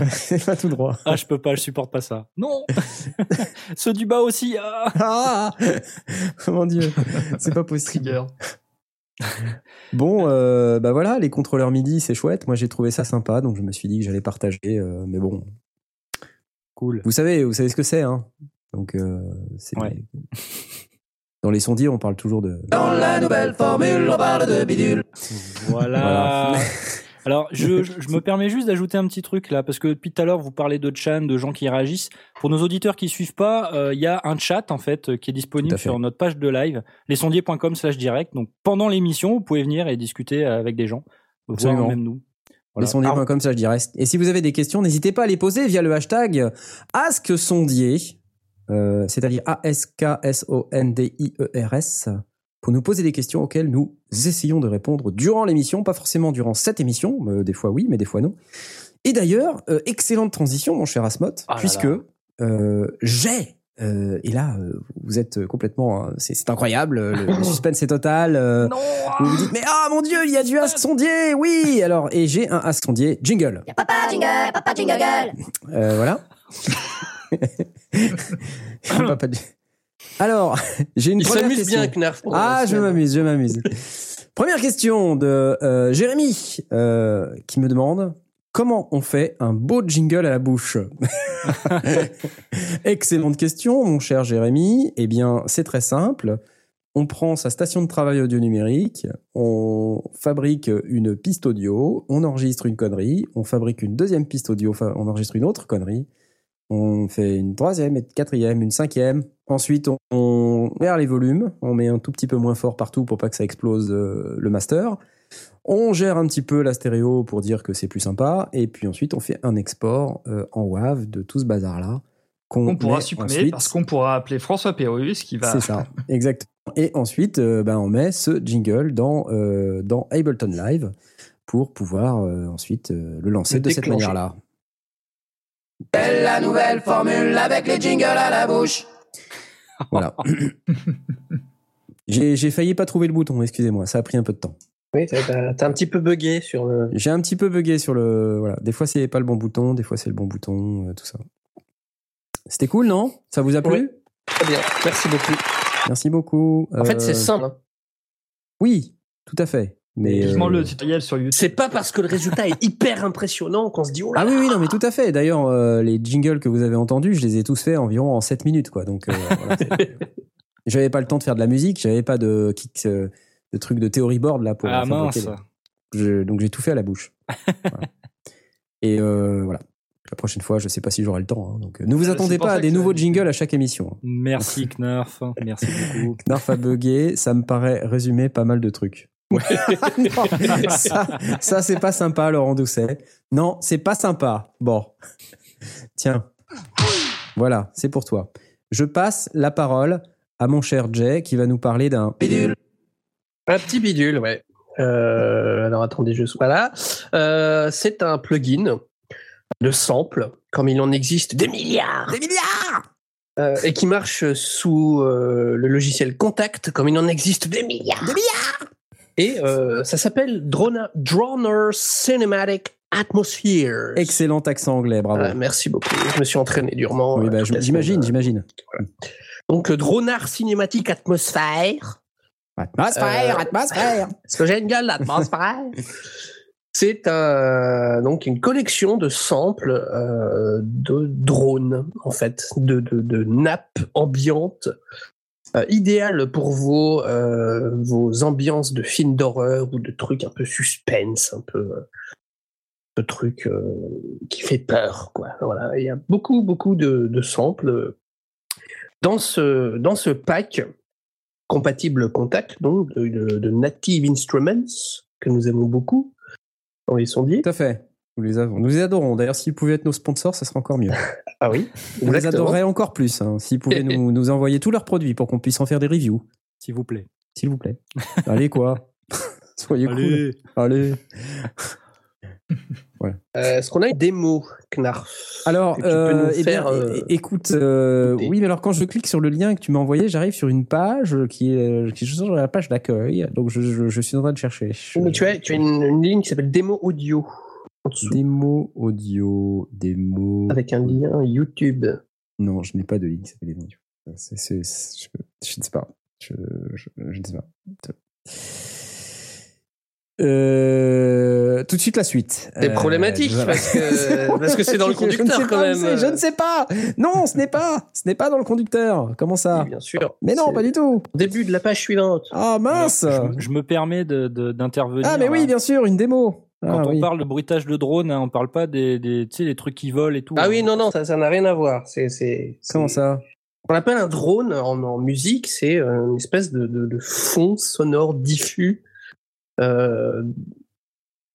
c'est pas tout droit. Ah, je peux pas, je supporte pas ça. Non. Ceux du bas aussi. Ah. Ah oh mon dieu, c'est pas possible. Trigger. Bon, euh, bah voilà, les contrôleurs MIDI c'est chouette. Moi j'ai trouvé ça sympa, donc je me suis dit que j'allais partager. euh, mais bon, Cool. vous savez, vous savez ce que c'est, hein. Donc euh, c'est Ouais. Dans les sondiers on parle toujours de. Dans la nouvelle formule, on parle de bidule. Voilà. Alors, je, me permets juste d'ajouter un petit truc là, parce que depuis tout à l'heure, vous parlez de chan, de gens qui réagissent. Pour nos auditeurs qui suivent pas, euh, il y a un chat en fait euh, qui est disponible sur notre page de live, lesondiers.com slash direct. Donc, pendant l'émission, vous pouvez venir et discuter avec des gens, Absolument. voire même nous. Voilà. Dirais. Et si vous avez des questions, n'hésitez pas à les poser via le hashtag AskSondier, euh, c'est-à-dire A-S-K-S-O-N-D-I-E-R-S, E pour nous poser des questions auxquelles nous essayons de répondre durant l'émission, pas forcément durant cette émission, euh, des fois oui, mais des fois non. Et d'ailleurs, euh, excellente transition, mon cher Asmot, Ah puisque euh, j'ai, euh, et là, euh, vous êtes complètement, hein, c'est c'est incroyable, le, le suspense est total. euh, vous vous dites, mais ah mon dieu, il y a du Sondier, oui Alors, et j'ai un Sondier jingle. Y'a papa jingle, papa jingle. Euh, voilà. Du- Alors, j'ai une Il première question. bien, Knarf. Ah, je m'amuse, je m'amuse. Première question de euh, Jérémy euh, qui me demande comment on fait un beau jingle à la bouche? Excellente question, mon cher Jérémy. Eh bien, c'est très simple. On prend sa station de travail audio numérique, on fabrique une piste audio, on enregistre une connerie, on fabrique une deuxième piste audio, on enregistre une autre connerie, on fait une troisième, une quatrième, une cinquième. Ensuite, on, on regarde les volumes, on met un tout petit peu moins fort partout pour pas que ça explose euh, le master. On gère un petit peu la stéréo pour dire que c'est plus sympa, et puis ensuite on fait un export euh, en WAV de tout ce bazar-là. qu'on On pourra supprimer ensuite- parce qu'on pourra appeler François Pérus qui va. c'est ça, exactement. Et ensuite, euh, ben, on met ce jingle dans, euh, dans Ableton Live pour pouvoir ensuite le lancer Le de cette manière-là. Telle la nouvelle formule avec les jingles à la bouche. Voilà. J'ai j'ai failli pas trouver le bouton, excusez-moi, ça a pris un peu de temps. Oui, t'as- un petit peu bugué sur le. J'ai un petit peu bugué sur le. Voilà. Des fois, c'est pas le bon bouton, des fois, c'est le bon bouton, euh, tout ça. C'était cool, non? Ça vous a plu? Oui. Très bien, merci beaucoup. Merci beaucoup. En fait, Euh, c'est simple. hein. Oui, tout à fait. Mais Vivement euh, le tutoriel sur YouTube. C'est pas parce que le résultat est hyper impressionnant qu'on se dit oh là Ah oui, oui, non, mais tout à fait. D'ailleurs, euh, les jingles que vous avez entendus, je les ai tous faits environ en 7 minutes, quoi. Donc, euh, voilà, j'avais pas le temps de faire de la musique, j'avais pas de kick, de trucs de theory board là pour Ah mince. les- Je- donc j'ai tout fait à la bouche. Voilà. Et euh, voilà. La prochaine fois, je sais pas si j'aurai le temps. hein. donc, ne vous attendez pas à des nouveaux jingles à chaque émission. hein. Merci Knarf, merci beaucoup. Knarf a bugué, ça me paraît résumer pas mal de trucs. Non, ça, ça c'est pas sympa, Laurent Doucet. Non, c'est pas sympa. Bon, tiens, voilà, c'est pour toi. Je passe la parole à mon cher Jay qui va nous parler d'un Bidule. Un petit bidule, ouais. Euh, alors attendez, je sois là. Euh, c'est un plugin de sample, comme il en existe des milliards. Des milliards Euh, et qui marche sous euh, le logiciel Contact, comme il en existe des milliards. Des milliards Et euh, ça s'appelle Drona- Droner Cinematic Atmosphere. excellent accent anglais, bravo. Ah, merci beaucoup. Je me suis entraîné durement. oui, euh, bah, j'imagine, j'imagine. Donc, euh, Dronar Cinématique Atmosphère. Atmosphère, Euh, atmosphère. Parce que j'ai une gueule d'atmosphère. C'est un, donc une collection de samples euh, de drones, en fait, de, de, de nappes ambiantes, euh, idéales pour vos, euh, vos ambiances de films d'horreur ou de trucs un peu suspense, un peu, euh, de trucs euh, qui fait peur. Quoi. Voilà. Il y a beaucoup, beaucoup de, de samples dans ce, dans ce pack compatible contact, donc de, de- de Native Instruments, que nous aimons beaucoup dans les sondiers. Tout à fait. Nous les avons. Nous les adorons. D'ailleurs, s'ils pouvaient être nos sponsors, ça serait encore mieux. Ah oui, On les adorerait encore plus. hein, s'ils pouvaient nous, nous envoyer tous leurs produits pour qu'on puisse en faire des reviews. S'il vous plaît. S'il vous plaît. Allez, quoi. Soyez cool. Allez. Allez. Euh, Est-ce qu'on a une démo, Knarf? Alors, euh, eh bien, faire, euh, écoute, euh, oui, mais alors quand je clique sur le lien que tu m'as envoyé, j'arrive sur une page qui est, qui est sur la page d'accueil. Donc, je, je- je suis en train de chercher. Je- Mais tu as, tu as une, une ligne qui s'appelle démo audio en dessous, Démo audio, démo. avec un lien YouTube. Non, je n'ai pas de ligne qui s'appelle démo je, je ne sais pas. Je, je, je ne sais pas. Euh, tout de suite la suite. C'est Euh, problématique voilà. parce que parce que c'est dans le conducteur quand pas même. Je ne sais pas. Non, ce n'est pas. Ce n'est pas dans le conducteur. Comment ça? Oui, bien sûr. Mais non, pas du tout. au Début de la page suivante. Ah mince. Je, je me permets de- de- d'intervenir. Ah mais oui, là. bien sûr, une démo. Ah, Quand on oui. parle de bruitage de drone, hein, on parle pas des, des, tu sais, des trucs qui volent et tout. Ah hein. oui, non, non, ça ça n'a rien à voir. C'est, c'est, Comment ça? On appelle un drone en, en musique, c'est euh, une espèce de, de, de fond sonore diffus, euh,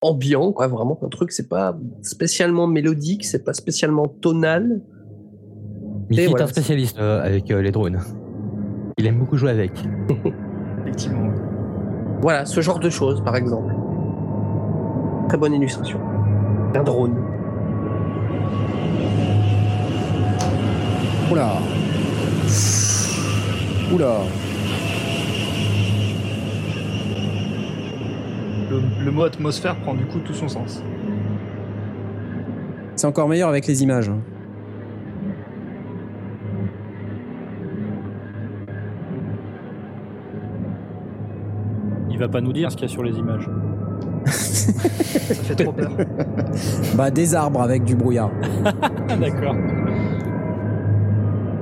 ambiant, quoi, vraiment un truc. C'est pas spécialement mélodique, c'est pas spécialement tonal. Mickey Et est voilà. un spécialiste euh, avec euh, les drones. Il aime beaucoup jouer avec. Effectivement. Voilà, ce genre de choses, par exemple. Très bonne illustration. Un drone. Oula. Oula. Le, le mot atmosphère prend du coup tout son sens. C'est encore meilleur avec les images. hein. Il va pas nous dire ce qu'il y a sur les images. Ça fait trop peur. Bah des arbres avec du brouillard. D'accord.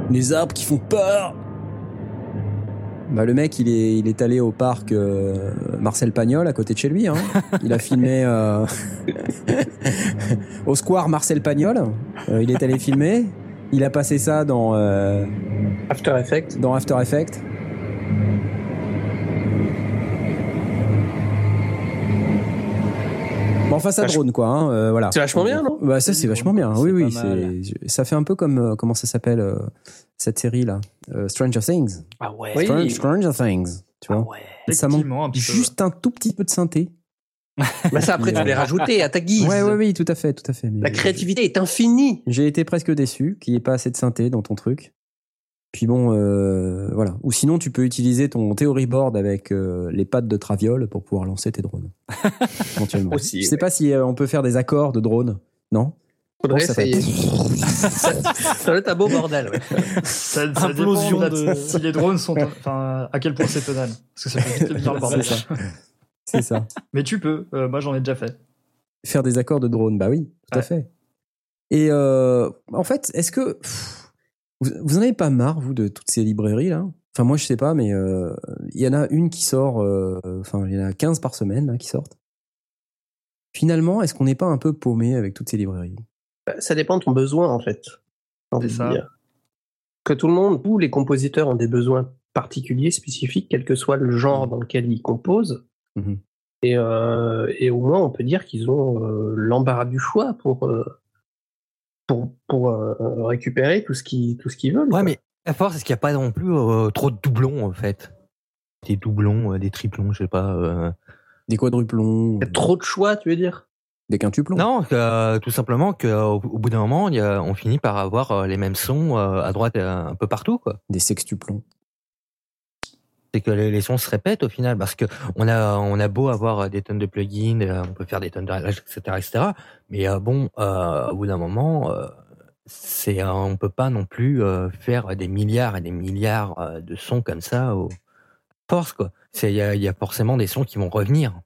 Les arbres qui font peur. Bah le mec il est il est allé au parc euh, Marcel Pagnol à côté de chez lui. Hein. Il a filmé euh, au square Marcel Pagnol. Euh, il est allé filmer. Il a passé ça dans After Effects. dans After Effects. Enfin, ça Vach- drone, quoi. Hein, euh, voilà. C'est vachement bien, non? Bah, ça, c'est vachement bien. Oui, oui. Ça fait un peu comme. euh, comment ça s'appelle euh, cette série-là Euh, Stranger Things. Ah ouais. Oui. Stranger, Stranger Things. Tu vois Ah ouais. Ça manque un Juste un tout petit peu de synthé. Bah ça, après, tu l'as rajouté à ta guise. Ouais, ouais, oui, tout à fait, tout à fait. mais- La créativité est infinie. J'ai été presque déçu qu'il n'y ait pas assez de synthé dans ton truc. Puis bon, euh, voilà. Ou sinon, tu peux utiliser ton theory board avec euh, les pattes de Traviole pour pouvoir lancer tes drones. Éventuellement. Aussi, Je sais pas si euh, on peut faire des accords de drones. Non? Faudrait ça essayer. ça, doit être un beau bordel. ouais. Ça, ça Implosion dépend de... de- si les drones sont, enfin, à quel point c'est tonal. Parce que ça peut vite devenir le bordel. C'est ça. C'est ça. Mais tu peux. euh, moi, j'en ai déjà fait. Faire des accords de drone, bah oui, tout à fait. Et euh, en fait, est-ce que pff, vous, vous en avez pas marre, vous, de toutes ces librairies là? Enfin, moi, je sais pas, mais euh, il y en a une qui sort, euh, enfin, il y en a 15 par semaine là, qui sortent. Finalement, est-ce qu'on n'est pas un peu paumé avec toutes ces librairies? Bah, Ça dépend de ton besoin, en fait. C'est ça. dire. Que tout le monde, tous les compositeurs ont des besoins particuliers, spécifiques, quel que soit le genre dans lequel ils composent. Et, euh, et au moins, on peut dire qu'ils ont euh, l'embarras du choix pour, euh, pour, pour euh, récupérer tout ce qu'ils tout ce qu'ils veulent. Ouais, quoi. mais la force, c'est qu'il n'y a pas non plus euh, trop de doublons, en fait? Des doublons, euh, des triplons, je sais pas. euh. Des quadruplons, Il y a trop de choix, tu veux dire? des quintuplons Non, euh, tout simplement qu'au au bout d'un moment, il y a- on finit par avoir euh, les mêmes sons euh, à droite euh, un peu partout, quoi. des sextuplons. C'est que les, les sons se répètent au final, parce que on a, on a beau avoir euh, des tonnes de plugins, euh, on peut faire des tonnes de réglages, etc., etc. Mais euh, bon, euh, au bout d'un moment, euh, c'est, euh, on peut pas non plus euh, faire des milliards et des milliards euh, de sons comme ça au force, quoi. C'est, il y a, il y a forcément des sons qui vont revenir.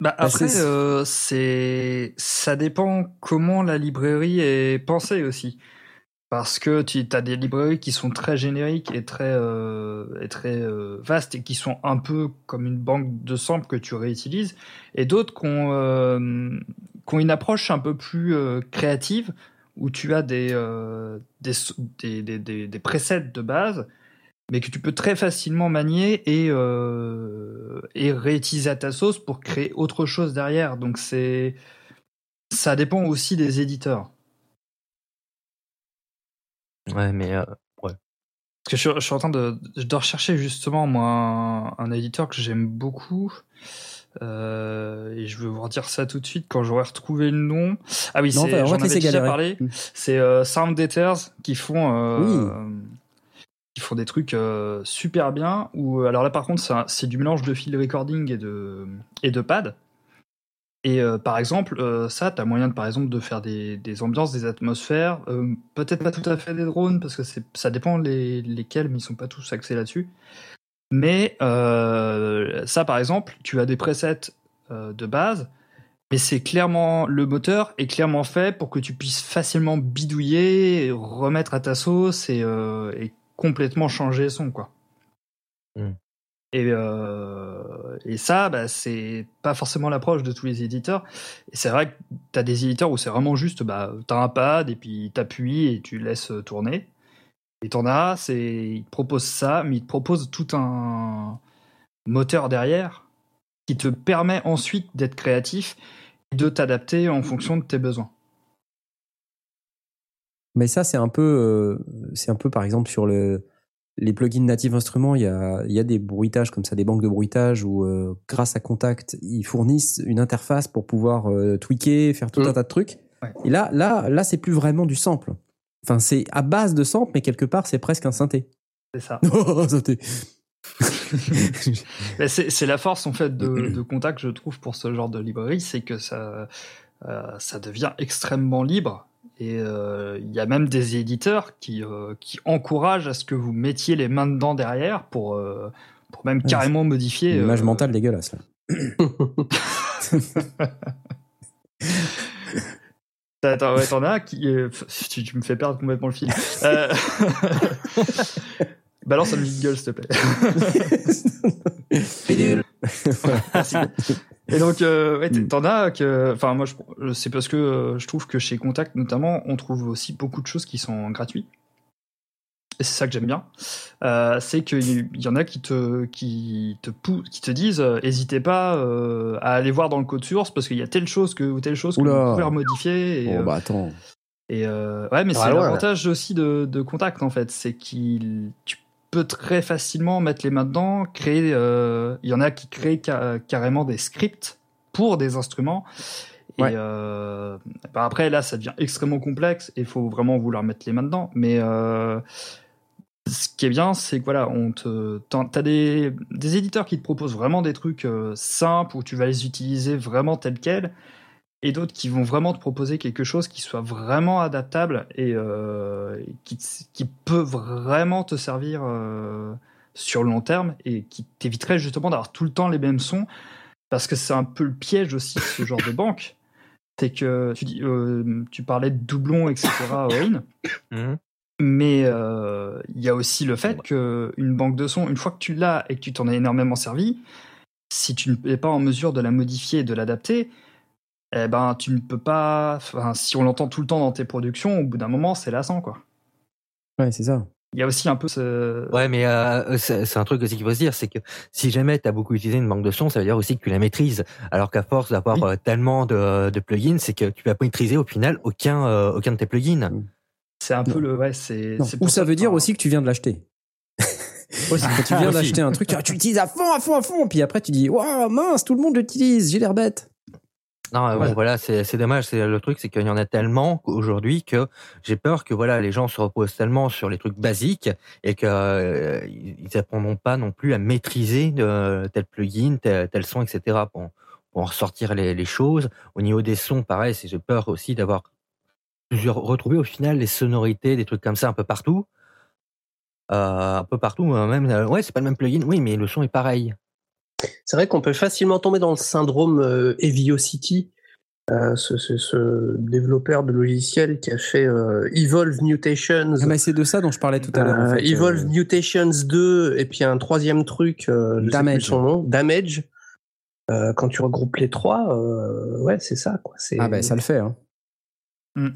Bah Bah, après, c'est- euh, c'est ça dépend comment la librairie est pensée aussi. Parce que tu as des librairies qui sont très génériques et très, euh, et très euh, vastes et qui sont un peu comme une banque de samples que tu réutilises, et d'autres qui ont, euh, qui ont une approche un peu plus euh, créative où tu as des, euh, des, des, des, des, des presets de base mais que tu peux très facilement manier et, euh, et réutiliser à ta sauce pour créer autre chose derrière. Donc c'est ça dépend aussi des éditeurs. Ouais, mais euh, Parce que je, suis- je suis en train de, je dois rechercher justement moi un, un éditeur que j'aime beaucoup. Euh, et je vais vous redire ça tout de suite quand j'aurai retrouvé le nom. Ah oui, c'est, va j'en avais déjà galérer. parlé. Mm. C'est euh, Sound Daters qui font, euh, qui font des trucs euh, super bien. Ou alors là, par contre, c'est du mélange de field recording et de et de pad. Et euh, par exemple, euh, ça, tu as moyen de, par exemple, de faire des, des ambiances, des atmosphères. euh, peut-être pas tout à fait des drones, parce que ça dépend les, lesquels, mais ils sont pas tous axés là-dessus. Mais ça, par exemple, tu as des presets de base, mais c'est clairement le moteur est clairement fait pour que tu puisses facilement bidouiller, et remettre à ta sauce et, complètement changer son, quoi. Mm. Et, euh, et ça, bah, c'est pas forcément l'approche de tous les éditeurs. Et c'est vrai que tu as des éditeurs où c'est vraiment juste, bah, tu as un pad et puis t'appuies et tu laisses tourner. Et t'en as, c'est, ils te proposent ça, mais ils te proposent tout un moteur derrière qui te permet ensuite d'être créatif et de t'adapter en fonction de tes besoins. Mais ça, c'est un peu, euh, c'est un peu par exemple sur le, les plugins natifs instruments, il y a, il y a des bruitages comme ça, des banques de bruitage où euh, grâce à Contact, ils fournissent une interface pour pouvoir euh, tweaker, faire tout Mm. un tas de trucs. Ouais. Et là, là, là, c'est plus vraiment du sample. Enfin, c'est à base de sample, mais quelque part, c'est presque un synthé. C'est ça. Oh, synthé. C'est la force en fait de, de Contact, je trouve, pour ce genre de librairie, c'est que ça, euh, ça devient extrêmement libre. Et euh, il y a même des éditeurs qui, euh, qui encouragent à ce que vous mettiez les mains dedans derrière pour, euh, pour même Ouais, carrément modifier. Une image euh, mentale dégueulasse là. Attends, ouais, t'en as qui. euh, tu, tu me fais perdre complètement le fil. Euh... Balance un jingle, s'il te plaît. Merci. Et donc, euh, ouais, t'en as que. Enfin, moi, c'est parce que euh, je trouve que chez Contact, notamment, on trouve aussi beaucoup de choses qui sont gratuites. Et c'est ça que j'aime bien. Euh, c'est qu'il y en a qui te, qui te, pou- qui te disent n'hésitez pas à aller voir dans le code source parce qu'il y a telle chose que, ou telle chose que Oula. vous pouvez remodifier. Et, Oh bah attends. et ouais, mais Ah, c'est l'avantage aussi de, de Contact en fait, c'est qu'il tu peux très facilement mettre les mains dedans, créer. euh, Il y en a qui créent ca- carrément des scripts pour des instruments. Et Ouais. euh, bah après là, ça devient extrêmement complexe et il faut vraiment vouloir mettre les mains dedans. Mais euh, ce qui est bien, c'est que voilà, on te, t'as des, des éditeurs qui te proposent vraiment des trucs simples où tu vas les utiliser vraiment tels quels, et d'autres qui vont vraiment te proposer quelque chose qui soit vraiment adaptable et euh, qui, peut vraiment te servir euh, sur le long terme et qui t'éviterait justement d'avoir tout le temps les mêmes sons, parce que c'est un peu le piège aussi de ce genre de banque. C'est que tu, dis, euh, tu parlais de doublons, etc. Mhm. Mais il y a aussi le fait que une banque de sons, une fois que tu l'as et que tu t'en as énormément servi, si tu n'es pas en mesure de la modifier et de l'adapter, eh ben tu ne peux pas. Enfin, si on l'entend tout le temps dans tes productions, au bout d'un moment, c'est lassant, quoi. Ouais, c'est ça. Il y a aussi un peu ce. Ouais, mais euh, c'est un truc aussi qu'il faut se dire, c'est que si jamais tu as beaucoup utilisé une banque de son, ça veut dire aussi que tu la maîtrises. Alors qu'à force d'avoir Oui. euh, tellement de, de plugins, c'est que tu vas pas maîtriser au final aucun euh, aucun de tes plugins. C'est un peu Non. le. Ouais, c'est. Ou ça veut dire aussi que tu viens de l'acheter. aussi. Quand tu viens d'acheter un truc, tu tu l'utilises à fond, à fond, à fond, puis après tu dis, waouh, mince, tout le monde l'utilise, j'ai l'air bête. Non, euh, bon, voilà, c'est dommage. C'est le truc, c'est qu'il y en a tellement aujourd'hui que j'ai peur que voilà, les gens se reposent tellement sur les trucs basiques et que euh, ils apprendront pas non plus à maîtriser de, tel plugin, tel, tel son, etc. Pour, pour en ressortir les, les choses. Au niveau des sons, pareil, j'ai peur aussi d'avoir plusieurs retrouver au final les sonorités, des trucs comme ça un peu partout. Euh, un peu partout, euh, même euh, ouais, c'est pas le même plugin, oui, mais le son est pareil. C'est vrai qu'on peut facilement tomber dans le syndrome euh, Eviocity, euh, ce, ce- ce développeur de logiciel qui a fait euh, Evolve Mutations, Ah, mais c'est de ça dont je parlais tout à l'heure. en euh, fait. Evolve Euh, Mutations 2, et puis un troisième truc, euh, je sais Damage. plus son nom, Damage. Euh, quand tu regroupes les trois, euh, ouais, c'est ça. Quoi. C'est- Ah ben ça le fait. Hein. Mm.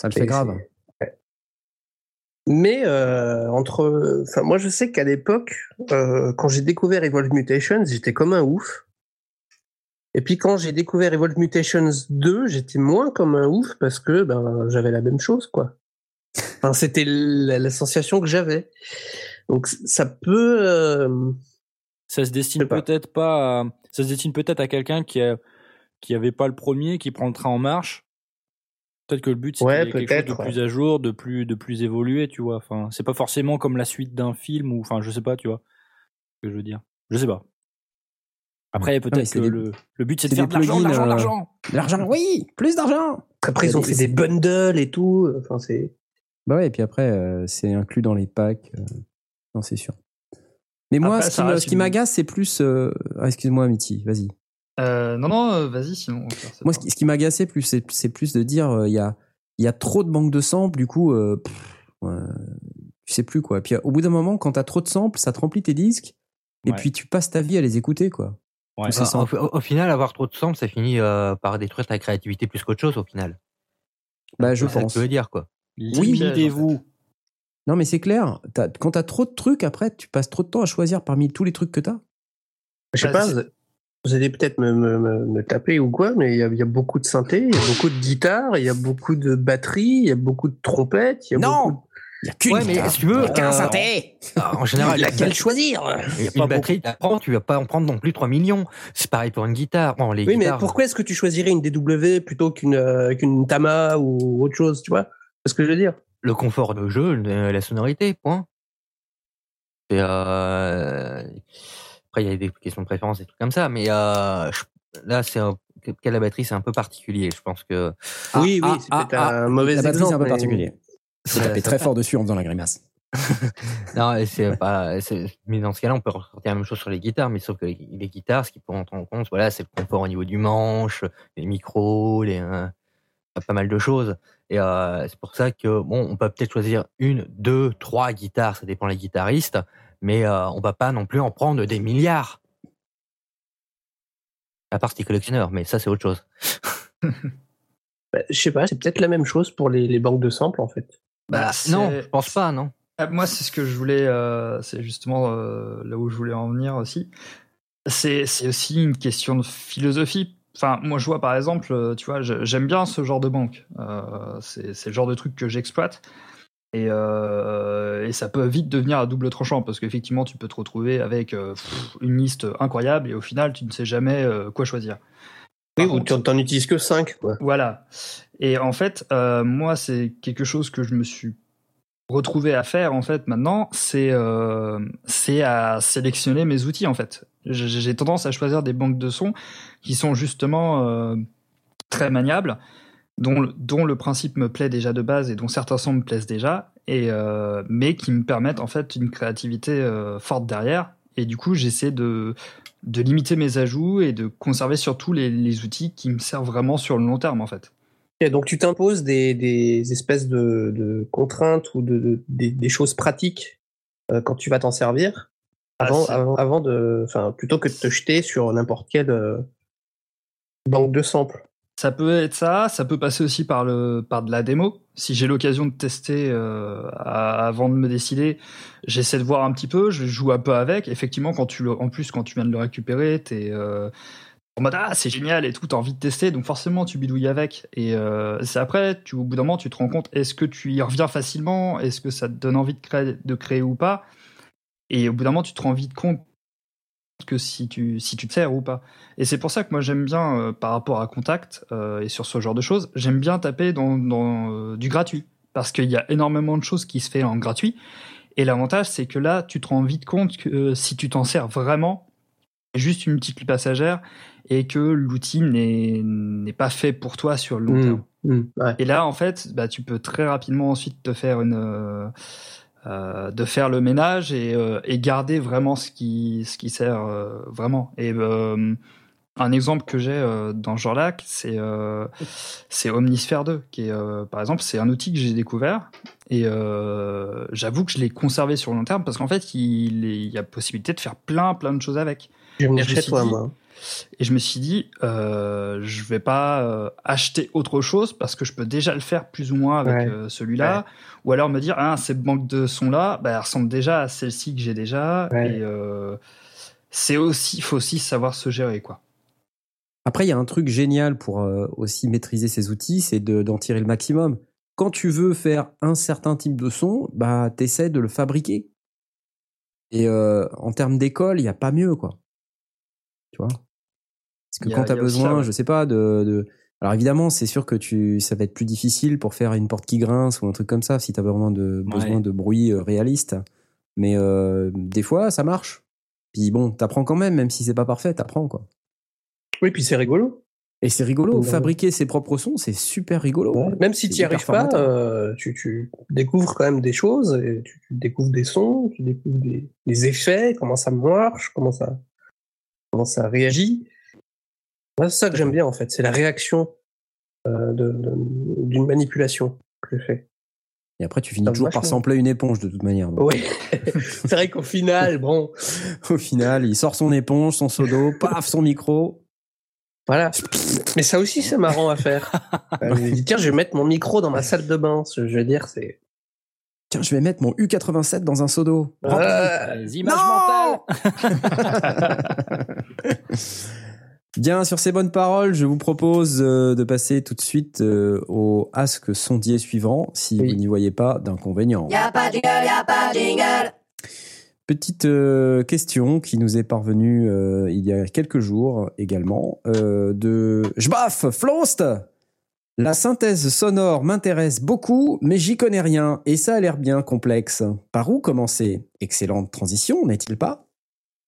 Ça le fait grave. Mais euh, entre, enfin, moi je sais qu'à l'époque, euh, quand j'ai découvert Evolve Mutations, j'étais comme un ouf. Et puis quand j'ai découvert Evolve Mutations 2, j'étais moins comme un ouf parce que ben j'avais la même chose quoi. Enfin, c'était la, la sensation que j'avais. Donc ça peut. euh, Ça se destine peut-être pas. À... Ça se destine peut-être à quelqu'un qui a... qui avait pas le premier, qui prend le train en marche. Peut-être que le but c'est Ouais, qu'il y ait quelque chose de plus à jour, de plus de plus évolué, tu vois. Enfin, c'est pas forcément comme la suite d'un film ou enfin, je sais pas, tu vois. Ce que je veux dire. Je sais pas. Après, peut-être que des- le, le but c'est de faire de l'argent, de plugins, l'argent, de euh, l'argent. De L'argent, oui, plus d'argent. Après ils ont C'est- fait des bundles et tout. Enfin c'est. Bah ouais, et puis après, euh, c'est inclus dans les packs. euh, Non, c'est sûr. Mais moi, Après, ce qui, m'agace, c'est plus. euh, ah, excuse-moi, Mitty, vas-y. Euh, non, non, euh, vas-y, sinon. on va faire ça. Moi, ce qui, ce qui m'agaçait plus, c'est c'est plus de dire, euh, il y, a, il y a trop de banques de samples, du coup, euh, pff, tu sais plus quoi. Puis au bout d'un moment, quand t'as trop de samples, ça te remplit tes disques, et puis tu passes ta vie à les écouter, quoi. Ouais. Bah, au, au final, avoir trop de samples, ça finit euh, par détruire ta créativité plus qu'autre chose au final. Bah, je C'est ça que pense. tu veux dire quoi. Limitez-vous. Non, mais c'est clair. T'as- quand t'as trop de trucs, après, tu passes trop de temps à choisir parmi tous les trucs que t'as. Je sais Bah, pas, vous- allez peut-être me, me, me- me taper ou quoi, mais il y, a, il y a beaucoup de synthé, il y a beaucoup de guitares, il y a beaucoup de batteries, il y a beaucoup de trompettes, il y a Non beaucoup Il y a qu'une Ouais, mais guitare. si tu veux, Qu'un euh, synthé En général, Laquelle choisir une batterie, t'apprends, tu vas pas en prendre non plus 3 millions. C'est pareil pour une guitare. Bon, les Oui, mais pourquoi est-ce que tu choisirais une DW plutôt qu'une euh, qu'une Tama ou autre chose, tu vois C'est ce que je veux dire? le confort de jeu, la sonorité, point. Et euh... Après, il y a des questions de préférence, des trucs comme ça, mais euh, je- là, c'est un... quelle la batterie, c'est un peu particulier. Je pense que Ah, oui, oui, ah, c'est ah, ah, un mauvais La batterie, exemple. c'est un peu particulier. Faut Ça- taper très fort dessus en faisant la grimace. non, c'est pas. Mais dans ce cas-là, on peut ressortir la même chose sur les guitares, mais sauf que les, les guitares, ce qu'il faut en compte, voilà, c'est le confort au niveau du manche, les micros, les euh, pas mal de choses. Et euh, c'est pour ça que bon, on peut peut-être choisir une, deux, trois guitares, ça dépend des guitaristes, mais euh, on va pas non plus en prendre des milliards. À part si collectionneur, mais ça c'est autre chose. Bah, je sais pas, c'est peut-être la même chose pour les, les banques de samples en fait. Bah, non, c'est- je pense pas, non. Ah, Moi, c'est ce que je voulais, euh, c'est justement euh, là où je voulais en venir aussi. C'est aussi une question de philosophie. Enfin, moi, je vois par exemple, euh, tu vois, j'aime bien ce genre de banque. Euh, c'est c'est le genre de truc que j'exploite. Et, euh, et ça peut vite devenir à double tranchant parce qu'effectivement, tu peux te retrouver avec euh, une liste incroyable et au final, tu ne sais jamais euh, quoi choisir. Oui, ou tu t'en utilises que 5, quoi. voilà. Et en fait, moi, c'est quelque chose que je me suis retrouvé à faire en fait maintenant, c'est c'est à sélectionner mes outils en fait. J'ai tendance à choisir des banques de sons qui sont justement très maniables, dont le, dont le principe me plaît déjà de base et dont certains sons me plaisent déjà, et euh, mais qui me permettent en fait une créativité euh, forte derrière. Et du coup, j'essaie de de limiter mes ajouts et de conserver surtout les, les outils qui me servent vraiment sur le long terme en fait. Et donc tu t'imposes des, des espèces de, de contraintes ou de, de- des, des choses pratiques euh, quand tu vas t'en servir avant, Ah, avant, avant de, enfin plutôt que de te jeter sur n'importe quelle banque de samples. Ça peut être ça, ça peut passer aussi par le par de la démo. Si j'ai l'occasion de tester euh, avant de me décider, j'essaie de voir un petit peu, je joue un peu avec. Effectivement, quand tu en plus quand tu viens de le récupérer, t'es euh, en mode ah c'est génial et tout, t'as envie de tester, donc forcément tu bidouilles avec. Et euh, c'est après, au bout d'un moment, tu te rends compte est-ce que tu y reviens facilement, est-ce que ça te donne envie de créer, de créer ou pas? Et au bout d'un moment, tu te rends vite compte que si tu si tu te sers ou pas. Et c'est pour ça que moi j'aime bien euh, par rapport à Contact euh, et sur ce genre de choses, j'aime bien taper dans, dans euh, du gratuit parce qu'il y a énormément de choses qui se fait en gratuit. Et l'avantage c'est que là tu te rends vite compte que si tu t'en sers vraiment, juste une petite passagère et que l'outil n'est pas fait pour toi sur le long terme. Mmh, ouais. Et là, en fait, bah, tu peux très rapidement ensuite te faire une, euh, de faire le ménage et, euh, et garder vraiment ce qui, ce qui sert euh, vraiment. Et un exemple que j'ai dans ce genre-là, c'est c'est Omnisphere 2, qui est, par exemple, c'est un outil que j'ai découvert et j'avoue que je l'ai conservé sur le long terme parce qu'en fait, il, il y a possibilité de faire plein, plein de choses avec. Je vais me chez toi, moi. Et je me suis dit, euh, je vais pas euh, acheter autre chose parce que je peux déjà le faire plus ou moins avec Ouais. euh, celui-là. Ou alors me dire, ah, cette banque de sons là, bah, elle ressemble déjà à celle-ci que j'ai déjà. Ouais. Et euh, c'est aussi, faut aussi savoir se gérer, quoi. Après, il y a un truc génial pour aussi maîtriser ces outils, c'est de- d'en tirer le maximum. Quand tu veux faire un certain type de son, bah, t'essaies de le fabriquer. Et en termes d'école, il n'y a pas mieux, quoi. Tu vois? Parce que a- quand tu as besoin, je sais pas, de, de... Alors évidemment, c'est sûr que tu, ça va être plus difficile pour faire une porte qui grince ou un truc comme ça, si tu as vraiment de, Ouais. besoin de bruit euh, réaliste. Mais euh, des fois, ça marche. Puis bon, t'apprends quand même, même si c'est pas parfait, t'apprends, quoi. Oui, puis c'est rigolo. Et c'est rigolo, Ouais. fabriquer ses propres sons, c'est super rigolo. Même si C'est tu n'y hyper arrives pas, euh, tu, tu découvres quand même des choses, et tu, tu découvres des sons, tu découvres des, des effets, comment ça marche, comment ça, comment ça réagit. Moi, C'est ça que j'aime bien en fait, c'est la réaction euh, de- de- d'une manipulation que je fais. Et après, tu finis toujours vachement. par sampler une éponge de toute manière. donc. Oui. c'est vrai qu'au final, bon, Au final, il sort son éponge, son seau d'eau, paf, son micro. voilà. Mais ça aussi, c'est marrant à faire. Euh, je me dis, tiens, je vais mettre mon micro dans ma salle de bain. Je veux dire, c'est. Tiens, je vais mettre mon U87 dans un seau d'eau. Euh, Les images Non mentales. Bien, sur ces bonnes paroles, je vous propose euh, de passer tout de suite euh, au ask sondier suivant, si Oui. vous n'y voyez pas d'inconvénient. Y a pas de jingle, y a pas de jingle. Petite euh, question qui nous est parvenue euh, il y a quelques jours également euh, de Jbaf Flost. La synthèse sonore m'intéresse beaucoup, mais j'y connais rien et ça a l'air bien complexe. Par où commencer? Excellente transition, n'est-il pas?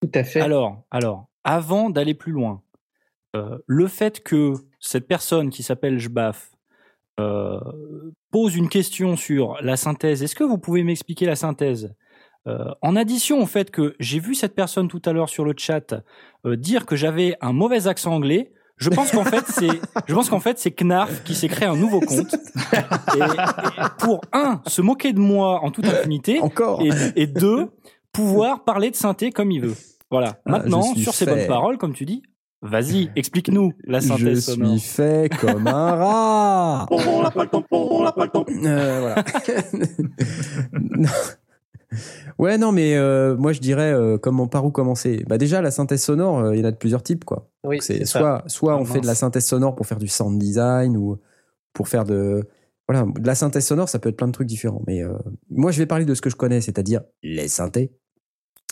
Tout à fait. Alors, alors, avant d'aller plus loin, euh, le fait que cette personne qui s'appelle Jbaf euh, pose une question sur la synthèse, est-ce que vous pouvez m'expliquer la synthèse? Euh, En addition au fait que j'ai vu cette personne tout à l'heure sur le chat dire que j'avais un mauvais accent anglais, je pense qu'en fait c'est, je pense qu'en fait c'est Knarf qui s'est créé un nouveau compte et, et pour un se moquer de moi en toute impunité Encore et, et deux, pouvoir parler de synthé comme il veut. Voilà. Ah, Maintenant, sur ces fait. bonnes paroles, comme tu dis, vas-y, explique-nous la Je synthèse sonore. suis fait comme un rat. On l'a pas le temps, on l'a pas le temps. Euh, voilà. Non. ouais, non, mais euh, moi je dirais euh, comment par où commencer? Bah déjà la synthèse sonore, euh, il y en a de plusieurs types quoi. oui, c'est soit soit Ah, on fait de la synthèse sonore pour faire du sound design ou pour faire de voilà de la synthèse sonore, ça peut être plein de trucs différents. Mais euh, moi je vais parler de ce que je connais, c'est-à-dire les synthés.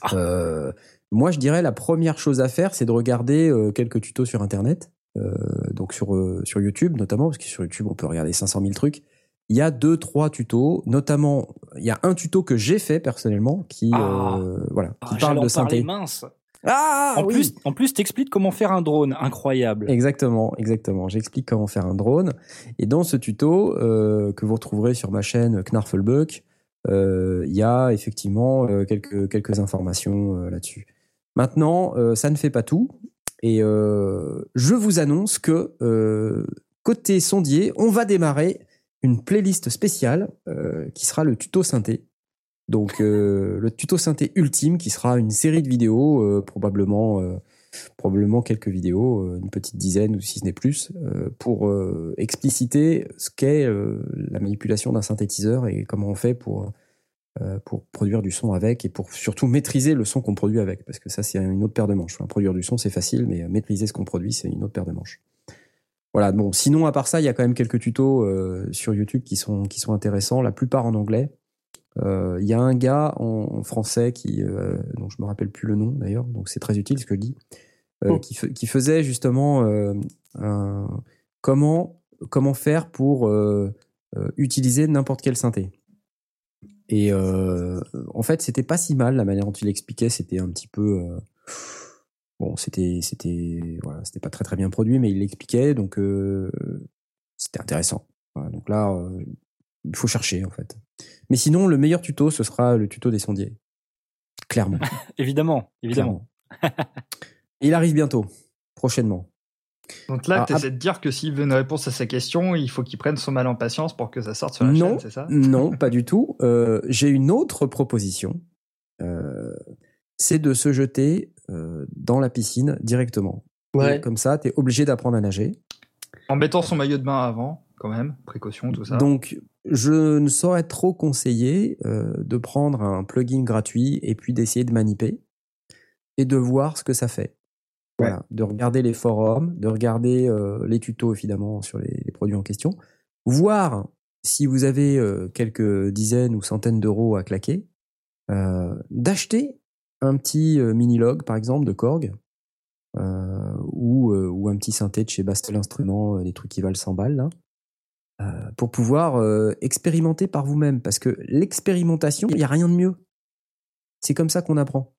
Ah. Moi je dirais la première chose à faire, c'est de regarder euh, quelques tutos sur internet, euh, donc sur euh, sur YouTube notamment parce que sur YouTube on peut regarder 500 000 trucs. Il y a deux trois tutos, notamment il y a un tuto que j'ai fait personnellement qui Ah. euh, voilà Ah, qui j'allais parle de synthé. mince. Ah en oui. plus, en plus, t'expliques comment faire un drone, incroyable. Exactement, exactement. J'explique comment faire un drone. Et dans ce tuto euh, que vous retrouverez sur ma chaîne Knarfelbuck, euh, il y a effectivement euh, quelques quelques informations euh, là-dessus. Maintenant, euh, ça ne fait pas tout. Et euh, je vous annonce que euh, côté sondier, on va démarrer une playlist spéciale qui sera le tuto synthé. Donc le tuto synthé ultime qui sera une série de vidéos, probablement probablement quelques vidéos, une petite dizaine ou si ce n'est plus, pour expliciter ce qu'est la manipulation d'un synthétiseur et comment on fait pour pour produire du son avec et pour surtout maîtriser le son qu'on produit avec parce que ça c'est une autre paire de manches. Produire du son c'est facile mais euh, maîtriser ce qu'on produit c'est une autre paire de manches. Voilà, bon, sinon à part ça, il y a quand même quelques tutos euh, sur YouTube qui sont qui sont intéressants, la plupart en anglais. Euh, Il y a un gars en, en français qui, euh, dont je me rappelle plus le nom d'ailleurs, donc c'est très utile ce que je dis, euh, Oh. qui, faisait justement euh, un- comment comment faire pour euh, euh, utiliser n'importe quel synthé. Et euh, en fait, c'était pas si mal la manière dont il expliquait. C'était un petit peu euh, bon, c'était c'était voilà, c'était pas très très bien produit, mais il l'expliquait, donc euh, c'était intéressant. Voilà, donc là, euh, il faut chercher en fait. Mais sinon, le meilleur tuto, ce sera le tuto des sondiers. Clairement. Évidemment, évidemment. clairement. Il arrive bientôt, prochainement. Donc là, Ah, tu essaies de dire que s'il veut une réponse à sa question, il faut qu'il prenne son mal en patience pour que ça sorte sur la Non. chaîne, c'est ça? Non, pas du tout. Euh, J'ai une autre proposition. Euh, c'est de se jeter euh, dans la piscine directement. Ouais. Et Comme ça, tu es obligé d'apprendre à nager. En mettant son maillot de bain avant, quand même, précaution, tout ça. Donc, je ne saurais trop conseiller euh, de prendre un plugin gratuit et puis d'essayer de maniper et de voir ce que ça fait. Voilà, de regarder les forums, de regarder euh, les tutos évidemment sur les, les produits en question, voir si vous avez euh, quelques dizaines ou centaines d'euros à claquer, euh, d'acheter un petit euh, mini-log par exemple de Korg euh, ou, euh, ou un petit synthé de chez Bastel Instruments, des trucs qui valent 100 balles là, euh, pour pouvoir expérimenter par vous-même. Parce que l'expérimentation, il n'y a rien de mieux. C'est comme ça qu'on apprend.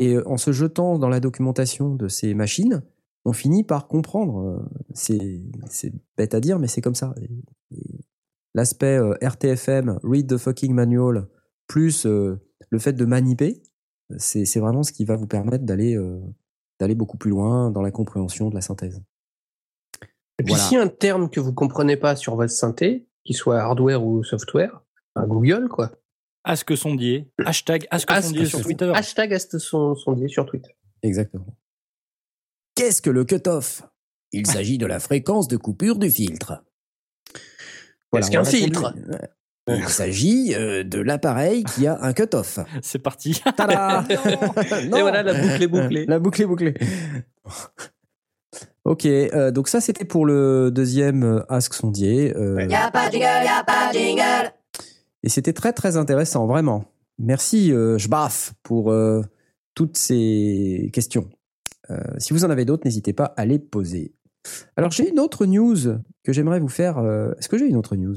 Et euh, en se jetant dans la documentation de ces machines, on finit par comprendre. Euh, C'est c'est bête à dire, mais c'est comme ça. Et- et L'aspect euh, RTFM, read the fucking manual, plus euh, le fait de maniper, c'est c'est vraiment ce qui va vous permettre d'aller euh, d'aller beaucoup plus loin dans la compréhension de la synthèse. Et puis, Voilà. s'il y a un terme que vous comprenez pas sur votre synthé, qu'il soit hardware ou software, Google, quoi. Ask Sondier. Hashtag Ask Ask Sondier sur Son- Twitter. Hashtag son, sondier sur Twitter. Exactement. Qu'est-ce que le cutoff? Il s'agit de la fréquence de coupure du filtre. Qu'est-ce qu'un on a répondu. filtre? Il s'agit euh, de l'appareil qui a un cutoff. C'est parti. Tada Non. Et voilà, la boucle est bouclée. La boucle est bouclée. ok, euh, donc ça c'était pour le deuxième euh, Ask Sondier. euh, Y a pas de jingle, y a pas de jingle. Et c'était très très intéressant, vraiment. Merci euh, Jbaf pour euh, toutes ces questions. Euh, si vous en avez d'autres, n'hésitez pas à les poser. Alors j'ai une autre news que j'aimerais vous faire. euh, Est-ce que j'ai une autre news?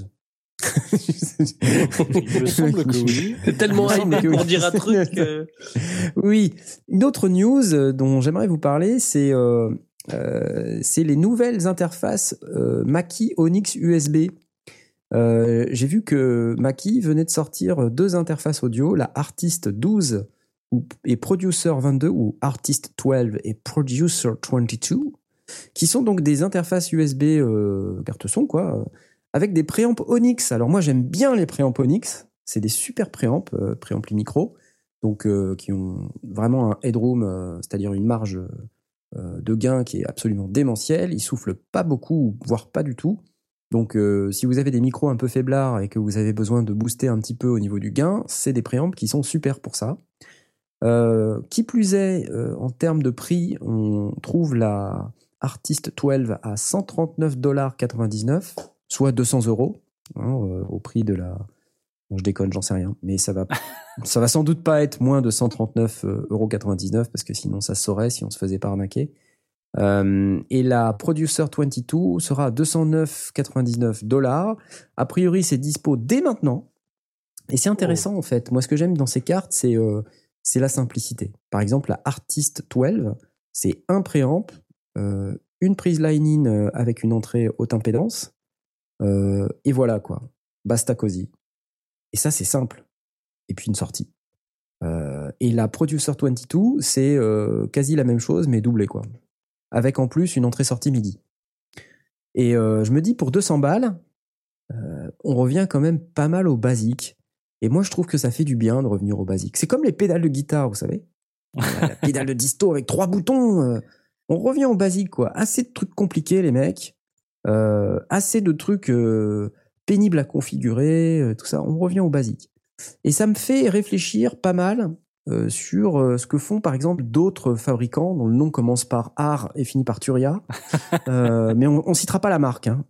Il me semble que oui. C'est tellement hypé pour oui. dire un truc. que- Oui, une autre news dont j'aimerais vous parler, c'est euh, euh, c'est les nouvelles interfaces euh, Mackie Onyx USB. Euh, J'ai vu que Mackie venait de sortir deux interfaces audio, la Artist 12 ou- et Producer 22 ou Artist 12 et Producer 22, qui sont donc des interfaces USB euh, carte son quoi, euh, avec des préamps Onyx. Alors moi j'aime bien les préamps Onyx, c'est des super préamps, euh, préamplis micro donc euh, qui ont vraiment un headroom, c'est-à-dire une marge de gain qui est absolument démentielle. Ils soufflent pas beaucoup, voire pas du tout. Donc euh, si vous avez des micros un peu faiblards et que vous avez besoin de booster un petit peu au niveau du gain, c'est des préamps qui sont super pour ça. Euh, qui plus est, euh, en termes de prix, on trouve la Artist 12 à 139,99$, soit 200 euros, hein, au prix de la, Bon, je déconne, j'en sais rien. Mais ça va, ça va sans doute pas être moins de 139,99€ parce que sinon ça saurait si on se faisait pas arnaquer. Euh, et la Producer 22 sera à 209,99 dollars. A priori, c'est dispo dès maintenant. Et c'est intéressant en fait. Moi, ce que j'aime dans ces cartes, c'est euh, c'est la simplicité. Par exemple, la Artist 12, c'est un préamp, euh, une prise line-in avec une entrée haute impédance, et voilà quoi. Basta cosy. Et ça, c'est simple. Et puis une sortie. Euh, et la Producer 22, c'est euh, quasi la même chose, mais doublé, quoi. Avec en plus une entrée-sortie MIDI. Et euh, je me dis, pour 200 balles, euh, on revient quand même pas mal au basique. Et moi, je trouve que ça fait du bien de revenir au basique. C'est comme les pédales de guitare, vous savez. la pédale de disto avec trois boutons. euh, on revient au basique, quoi. Assez de trucs compliqués, les mecs. Euh, assez de trucs euh, pénibles à configurer, euh, tout ça. On revient au basique. Et ça me fait réfléchir pas mal euh, sur euh, ce que font par exemple d'autres fabricants dont le nom commence par Art et finit par Turia. Euh, mais on, on citera pas la marque. hein.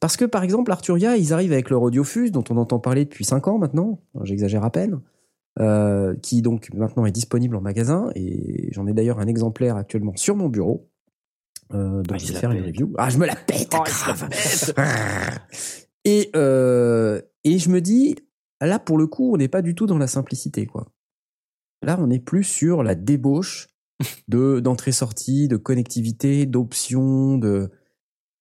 Parce que par exemple, Arturia, ils arrivent avec leur Audiofuse, dont on entend parler depuis 5 ans maintenant, j'exagère à peine, qui donc maintenant est disponible en magasin, et j'en ai d'ailleurs un exemplaire actuellement sur mon bureau, dont Ah, je vais faire une review. Ah, je me la pète, Oh, la grave. Et, et je me dis, là, pour le coup, on n'est pas du tout dans la simplicité, quoi. Là, on est plus sur la débauche de d'entrée-sortie, de connectivité, d'options, de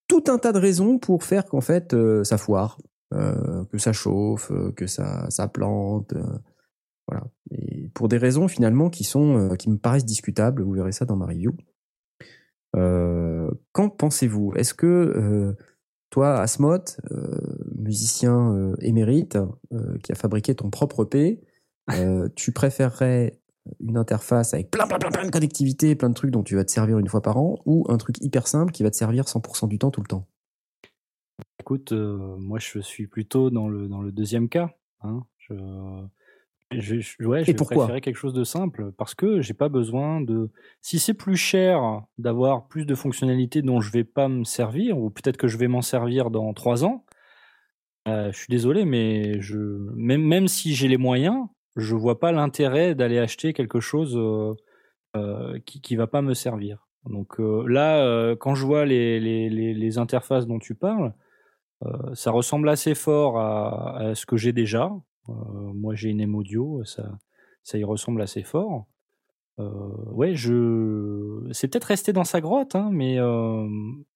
tout un tas de raisons pour faire qu'en fait euh, ça foire, euh, que ça chauffe, euh, que ça ça plante, euh, voilà. Et pour des raisons finalement qui sont euh, qui me paraissent discutables. Vous verrez ça dans ma review. Euh, Qu'en pensez-vous? Est-ce que toi, Asmot, euh, musicien émérite, qui a fabriqué ton propre P, euh, tu préférerais une interface avec plein, plein, plein, plein de connectivité, plein de trucs dont tu vas te servir une fois par an, ou un truc hyper simple qui va te servir 100% du temps tout le temps? Écoute, euh, moi je suis plutôt dans le dans le deuxième cas. Hein. Je, je, je- ouais, je Et vais pourquoi? préférer quelque chose de simple parce que j'ai pas besoin de. Si c'est plus cher d'avoir plus de fonctionnalités dont je vais pas me servir, ou peut-être que je vais m'en servir dans trois ans, euh, je suis désolé, mais je même même si j'ai les moyens, je vois pas l'intérêt d'aller acheter quelque chose euh, euh, qui qui va pas me servir. Donc euh, là, quand je vois les, les, les, interfaces dont tu parles, ça ressemble assez fort à, ce que j'ai déjà. Moi, j'ai une M audio, ça, ça y ressemble assez fort. Ouais, je, c'est peut-être resté dans sa grotte, hein, mais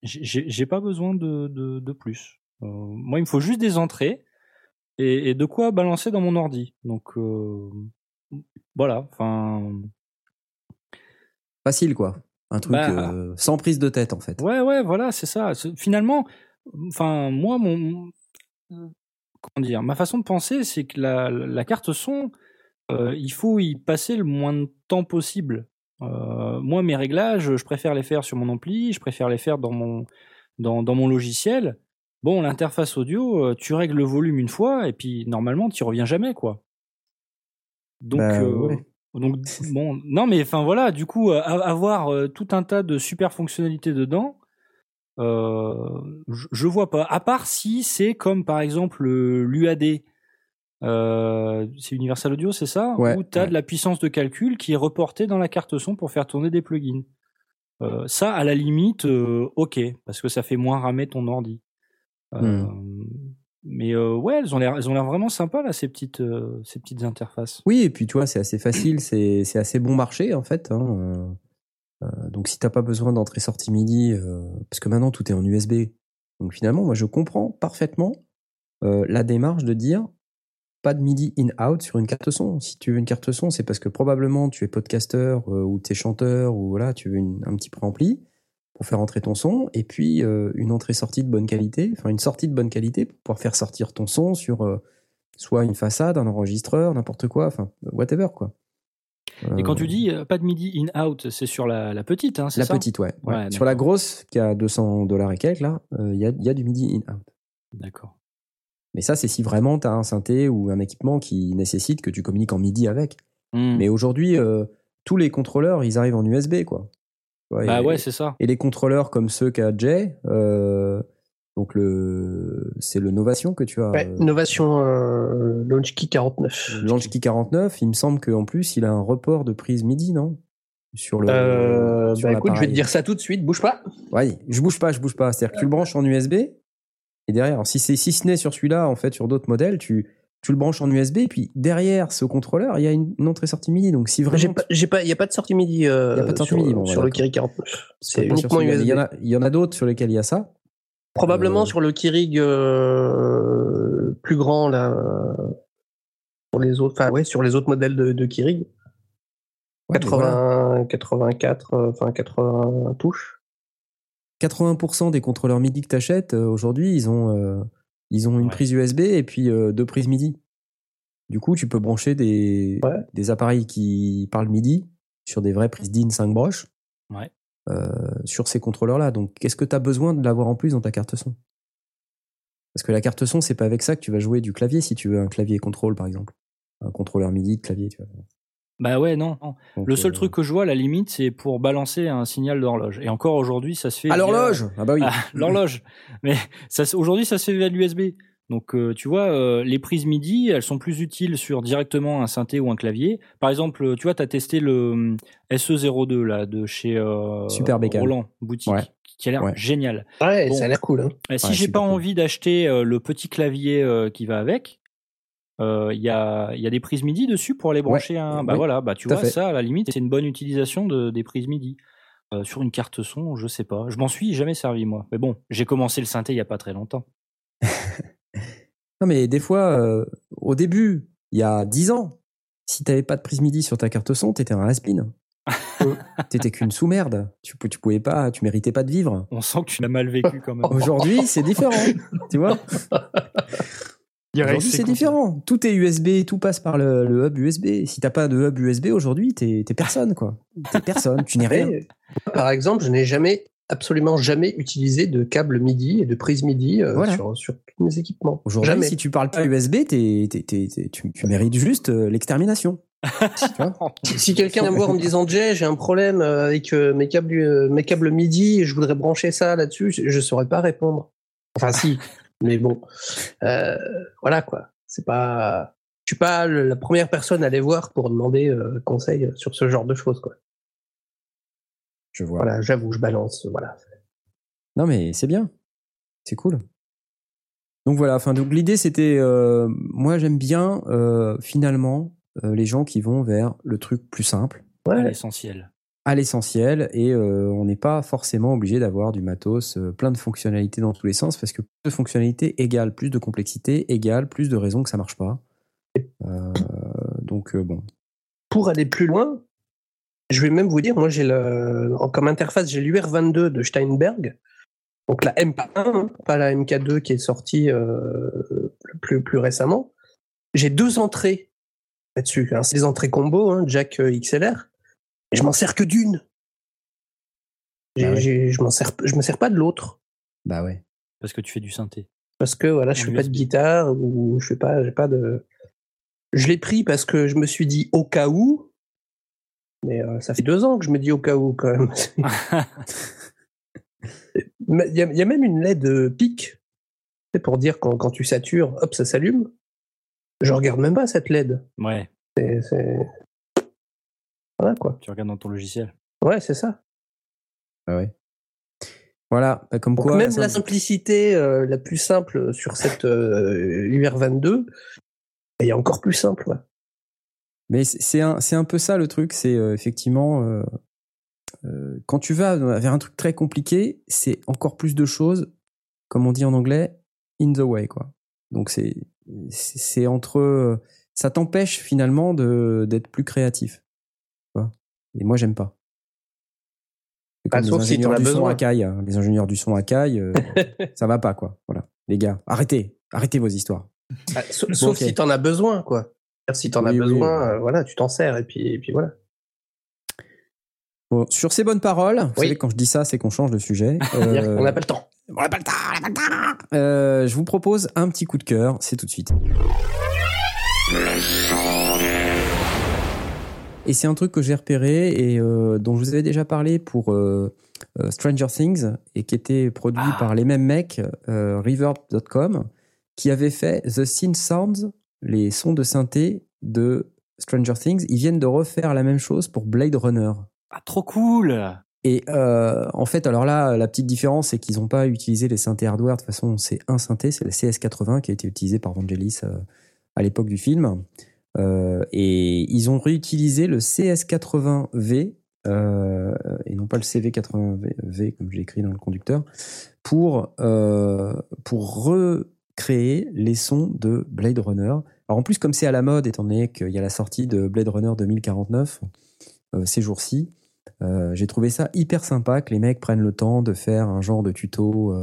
j'ai pas besoin de, de, de plus. Moi, il me faut juste des entrées et, et de quoi balancer dans mon ordi. Donc euh, voilà. Enfin, Facile, quoi. Un truc Bah. euh, sans prise de tête, en fait. Ouais, ouais, voilà, c'est ça. Finalement, enfin, moi, mon comment dire, ma façon de penser, c'est que la, la carte son, euh, il faut y passer le moins de temps possible. Euh, moi, mes réglages, je préfère les faire sur mon ampli, je préfère les faire dans mon, dans, dans mon logiciel. Bon, l'interface audio, euh, tu règles le volume une fois et puis normalement, tu reviens jamais, quoi. Donc, Bah, euh, ouais. donc bon, non, mais enfin voilà, du coup, euh, avoir tout un tas de super fonctionnalités dedans, euh, je, je vois pas. À part si c'est comme par exemple l'UAD. Euh, c'est Universal Audio, c'est ça? Ouais, Où tu as ouais. de la puissance de calcul qui est reportée dans la carte son pour faire tourner des plugins. Euh, ça, à la limite, euh, ok, parce que ça fait moins ramer ton ordi. Euh, Mais euh, ouais, elles ont l'air, elles ont l'air vraiment sympas là, ces petites, euh, ces petites interfaces. Oui, et puis tu vois, c'est assez facile, c'est c'est assez bon marché en fait. hein, donc si t'as pas besoin d'entrée-sortie MIDI, parce que maintenant tout est en USB. Donc finalement, moi je comprends parfaitement la démarche de dire pas de MIDI in-out sur une carte son. Si tu veux une carte son, c'est parce que probablement tu es podcaster euh, ou tu es chanteur ou voilà, tu veux une- un petit préampli pour faire entrer ton son, et puis euh, une entrée-sortie de bonne qualité, enfin une sortie de bonne qualité pour pouvoir faire sortir ton son sur euh, soit une façade, un enregistreur, n'importe quoi, enfin whatever quoi. Et quand tu dis euh, pas de MIDI in-out, c'est sur la, la petite, hein, c'est la ça? petite, ouais. ouais. Ouais, Sur la grosse, qui a 200 dollars et quelques, là, euh, il y, a, il y a du MIDI in-out. D'accord. Mais ça, c'est si vraiment tu as un synthé ou un équipement qui nécessite que tu communiques en MIDI avec. Hmm. Mais aujourd'hui, euh, tous les contrôleurs, ils arrivent en USB, quoi. Ouais, bah et, ouais, c'est ça. et les contrôleurs comme ceux qu'a Jay, euh, donc le, c'est le Novation que tu as. Ouais, euh, Novation euh, Launchkey 49. Launchkey 49, il me semble qu'en plus, il a un report de prise MIDI, non? Sur le. Euh, sur bah écoute, je vais te dire ça tout de suite, bouge pas. Ouais, je bouge pas, je bouge pas. C'est-à-dire que tu le branches en USB et derrière, si c'est si ce n'est sur celui-là, en fait, sur d'autres modèles, tu tu le branches en USB et puis derrière ce contrôleur, il y a une, entrée-sortie MIDI. Donc si vraiment j'ai pas, il y a pas de sortie MIDI. euh, Y a pas de sortie sur, MIDI, bon, sur ouais, le. Kiri 49. tu- C'est uniquement USB. Il y en a, il y en a d'autres sur lesquels il y a ça. Probablement Euh, sur le Kirig euh, plus grand là. Pour les autres, enfin ouais, sur les autres modèles de, de Kirig. Ouais, mais 80, voilà. 84, euh, enfin 80 touches. 80% des contrôleurs MIDI que tu achètes aujourd'hui, ils ont ils ont une Ouais. prise USB et puis euh, deux prises MIDI. Du coup, tu peux brancher des Ouais. des appareils qui parlent MIDI sur des vraies prises DIN 5 broches. Ouais. euh, sur ces contrôleurs-là. Donc, qu'est-ce que tu as besoin de l'avoir en plus dans ta carte son? Parce que la carte son, c'est pas avec ça que tu vas jouer du clavier si tu veux un clavier contrôle, par exemple. Un contrôleur MIDI de clavier, tu vois. Bah ouais, non. non. Donc, Le seul euh, truc que je vois, à la limite, c'est pour balancer un signal d'horloge. Et encore aujourd'hui, ça se fait. À via- l'horloge? Ah bah oui. Ah, l'horloge. Mais ça, se- aujourd'hui, ça se fait via l'USB. Donc, euh, tu vois, euh, les prises MIDI, elles sont plus utiles sur directement un synthé ou un clavier. Par exemple, tu vois, tu as testé le hum, SE02 là, de chez euh, Super. Roland Boutique, Ouais. qui a l'air Ouais. génial. Ouais, Bon. ça a l'air cool. Hein. Si Ouais, j'ai pas cool. envie d'acheter euh, le petit clavier euh, qui va avec, euh, il y, a, y a des prises MIDI dessus pour aller brancher un. Bah oui, voilà, bah tu vois, fait. ça, à la limite, c'est une bonne utilisation de, des prises MIDI. Euh, sur une carte son, je sais pas. Je m'en suis jamais servi, moi. Mais bon, j'ai commencé le synthé il y a pas très longtemps. Non, mais des fois, euh, au début, il y a 10 ans, si t'avais pas de prise MIDI sur ta carte son, t'étais un has-been. t'étais qu'une sous-merde. Tu, tu pouvais pas, tu méritais pas de vivre. On sent que tu l'as mal vécu quand même. Aujourd'hui, c'est différent. tu vois Aujourd'hui, ces c'est différent. Tout est USB, tout passe par le, le hub USB. Si t'as pas de hub USB aujourd'hui, t'es t'es personne, quoi. T'es personne, tu n'es rien. Par exemple, je n'ai jamais, absolument jamais utilisé de câble MIDI et de prise MIDI euh, Voilà. sur, sur tous mes équipements. Aujourd'hui, Jamais. si tu parles pas USB, t'es- t'es- t'es- t'es- tu, tu mérites juste euh, l'extermination. Si, quelqu'un vient me voir en me disant Jay, j'ai un problème euh, avec mes câbles, mes câbles MIDI et je voudrais brancher ça là-dessus, je, je saurais pas répondre. Enfin, si, mais bon, Euh, voilà quoi. C'est pas, je suis pas la première personne à aller voir pour demander euh, conseil sur ce genre de choses quoi. Je vois. Voilà, j'avoue, je balance. Voilà. Non, mais c'est bien. C'est cool. Donc voilà, enfin, donc l'idée c'était, euh, moi j'aime bien euh, finalement euh, les gens qui vont vers le truc plus simple, Ouais. l'essentiel. À l'essentiel, et euh, on n'est pas forcément obligé d'avoir du matos, euh, plein de fonctionnalités dans tous les sens, parce que plus de fonctionnalités égale plus de complexité, égale plus de raisons que ça marche pas. Euh, donc bon, Pour aller plus loin, je vais même vous dire, moi j'ai le, comme interface, j'ai l'UR22 de Steinberg, donc la MK1, hein, pas la MK2 qui est sortie plus, plus récemment. J'ai deux entrées là-dessus. hein. C'est des entrées combo, hein, Jack XLR. Je m'en sers que d'une. Ah ouais. j'ai- Je m'en sers, je me sers pas de l'autre. Bah ouais. Parce que tu fais du synthé. Parce que voilà, je En fais pas de guitare ou je fais pas, j'ai pas de. Je l'ai pris parce que je me suis dit au cas où. Mais euh, ça fait deux ans que je me dis au cas où quand même. Mais Il y, a- il y a même une LED euh, pic. C'est pour dire quand, quand tu satures, hop, ça s'allume. Je regarde même pas cette LED. ouais, C'est- c'est- Voilà quoi. tu regardes dans ton logiciel. Ouais, c'est ça. Bah ouais. Voilà, bah comme Donc quoi. même ça- la simplicité euh, la plus simple sur cette euh, UR22, il y a encore plus simple. ouais. Mais c'est un, c'est un peu ça le truc, c'est euh, effectivement euh, euh, quand tu vas vers un truc très compliqué, c'est encore plus de choses, comme on dit en anglais, in the way quoi. Donc c'est entre euh, ça t'empêche finalement de d'être plus créatif. Et moi j'aime pas. Bah, comme les sauf si t'en ingénieurs as du son besoin. à caille, hein. les ingénieurs du son à caille, euh, ça va pas quoi. Voilà, les gars, arrêtez, arrêtez vos histoires. Ah, sa- sauf Ok. si t'en as besoin, quoi. Si t'en as Oui, oui, besoin, oui. euh, voilà, tu t'en sers et puis, et puis voilà. Bon, sur ces bonnes paroles, vous Oui. savez quand je dis ça, c'est qu'on change de sujet. Euh, qu'on n'a pas le temps. On n'a pas le temps, on n'a pas le temps. Euh, je vous propose un petit coup de cœur, c'est tout de suite. Et c'est un truc que j'ai repéré et euh, dont je vous avais déjà parlé pour euh, euh, Stranger Things et qui était produit Ah. par les mêmes mecs, euh, Reverb.com, qui avait fait The Synth Sounds, les sons de synthé de Stranger Things. Ils viennent de refaire la même chose pour Blade Runner. Ah, trop cool Et en fait, alors là, la petite différence, c'est qu'ils n'ont pas utilisé les synthés hardware. De toute façon, c'est un synthé, c'est le CS80 qui a été utilisé par Vangelis à l'époque du film. Euh, et ils ont réutilisé le CS80V, euh, et non pas le CV80V, comme j'ai écrit dans le conducteur, pour, euh, pour recréer les sons de Blade Runner. Alors en plus, comme c'est à la mode, étant donné qu'il y a la sortie de Blade Runner 2049 euh, ces jours-ci, j'ai trouvé ça hyper sympa que les mecs prennent le temps de faire un genre de tuto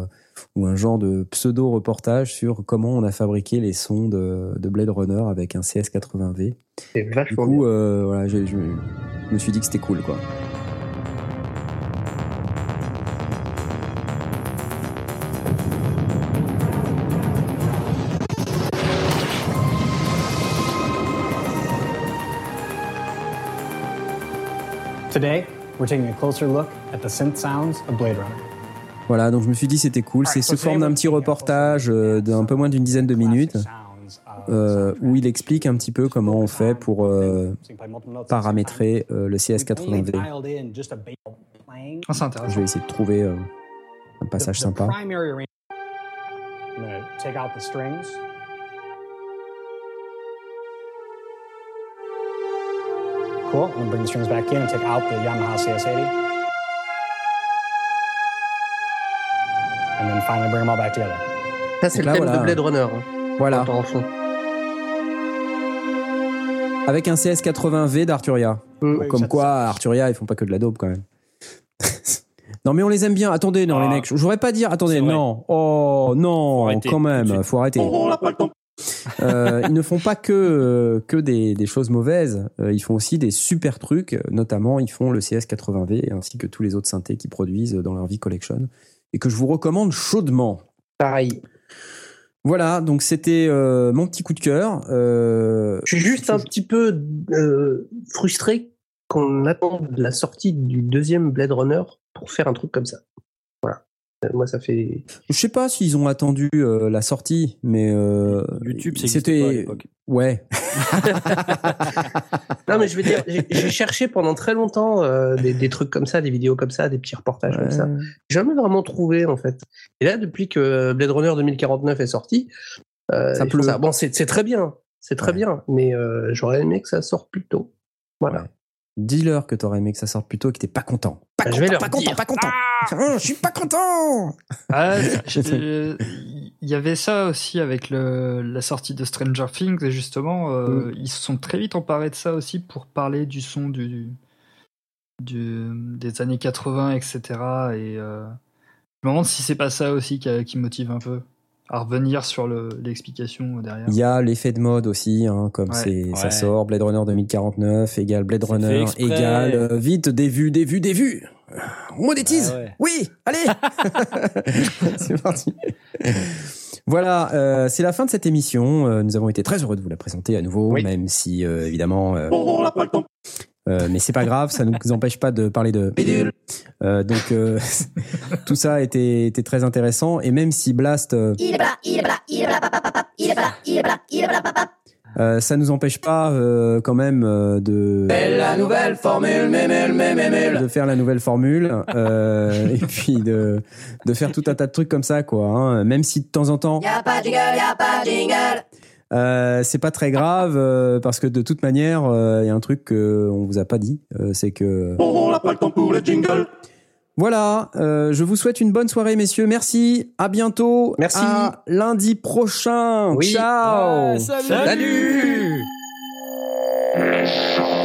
ou un genre de pseudo-reportage sur comment on a fabriqué les sons de, de Blade Runner avec un CS80V. C'est Du vachement coup, bien. euh, voilà, je me suis dit que c'était cool, quoi. Today, we're taking a closer look at the synth sounds of Blade Runner. Voilà, donc je me suis dit c'était cool. C'est sous forme d'un petit reportage euh, d'un peu moins d'une dizaine de minutes euh, où il explique un petit peu comment on fait pour euh, paramétrer euh, le CS80V. Ah, Je vais essayer de trouver euh, un passage sympa. primary arrangement. I'm going to take out the strings. Cool. I'm going to bring the strings back in and take out the Yamaha CS80. And then finally bring them all back together. Ça, c'est le thème voilà. de Blade Runner. hein, Voilà, quand on en fond. avec un CS80V d'Arturia. Mm. Comme quoi, Arturia, ils font pas que de la dope quand même. non, mais on les aime bien. Attendez, non, Ah. les mecs, je voudrais pas dire. Attendez, non. Oh, non, Faut arrêter, quand tout de même, suite. faut arrêter. Euh, ils ne font pas que, euh, que des, des choses mauvaises. Euh, ils font aussi des super trucs. Notamment, ils font le CS80V ainsi que tous les autres synthés qu'ils produisent dans leur vie collection et que je vous recommande chaudement. Pareil. Voilà, donc c'était euh, mon petit coup de cœur. Euh, Je suis juste un petit peu euh, frustré qu'on attende la sortie du deuxième Blade Runner pour faire un truc comme ça. Moi, ça fait. Je sais pas s'ils ont attendu euh, la sortie, mais euh, YouTube, l'époque. ouais. Non, mais je veux dire, j'ai cherché pendant très longtemps euh, des, des trucs comme ça, des vidéos comme ça, des petits reportages comme ça. J'ai jamais vraiment trouvé, en fait. Et là, depuis que Blade Runner 2049 est sorti, euh, Ça pleut. Bon, c'est c'est très bien. C'est très Ouais. bien. Mais euh, j'aurais aimé que ça sorte plus tôt. Voilà. Ouais. Dis-leur que t'aurais aimé que ça sorte plus tôt et que t'es pas content. Pas Bah, content, je vais leur pas content, pas content. Hum, je suis pas content. Ah, Il y avait ça aussi avec le, la sortie de Stranger Things, et justement, euh, ils se sont très vite emparés de ça aussi pour parler du son du, du- des années 80, etc. Et euh, je me demande si c'est pas ça aussi qui, qui motive un peu. À revenir sur le- l'explication derrière. Il y a l'effet de mode aussi, hein, comme Ouais. ça sort, Blade Runner 2049 égale Blade Runner égale euh, vite des vues, des vues, des vues. On monétise. Ah ouais. Oui, allez. c'est parti. Voilà, euh, c'est la fin de cette émission. Euh, nous avons été très heureux de vous la présenter à nouveau, Oui. même si euh, évidemment. euh, euh, mais c'est pas grave, ça ne nous empêche pas de parler de Euh, donc euh, tout ça été très intéressant et même si Blast ça nous empêche pas euh, quand même de La nouvelle formule, mémule, mémule. de faire la nouvelle formule et puis de de faire tout un tas de trucs comme ça quoi hein. même si de temps en temps Y a pas de jingle, y a pas de jingle. Euh, c'est pas très grave euh, parce que de toute manière il y a un truc qu'on vous a pas dit euh, c'est que On n'a pas le temps pour les jingles. Voilà, euh, je vous souhaite une bonne soirée, messieurs. Merci, à bientôt. Merci. À lundi prochain. Oui. Ciao. Ouais, salut. Salut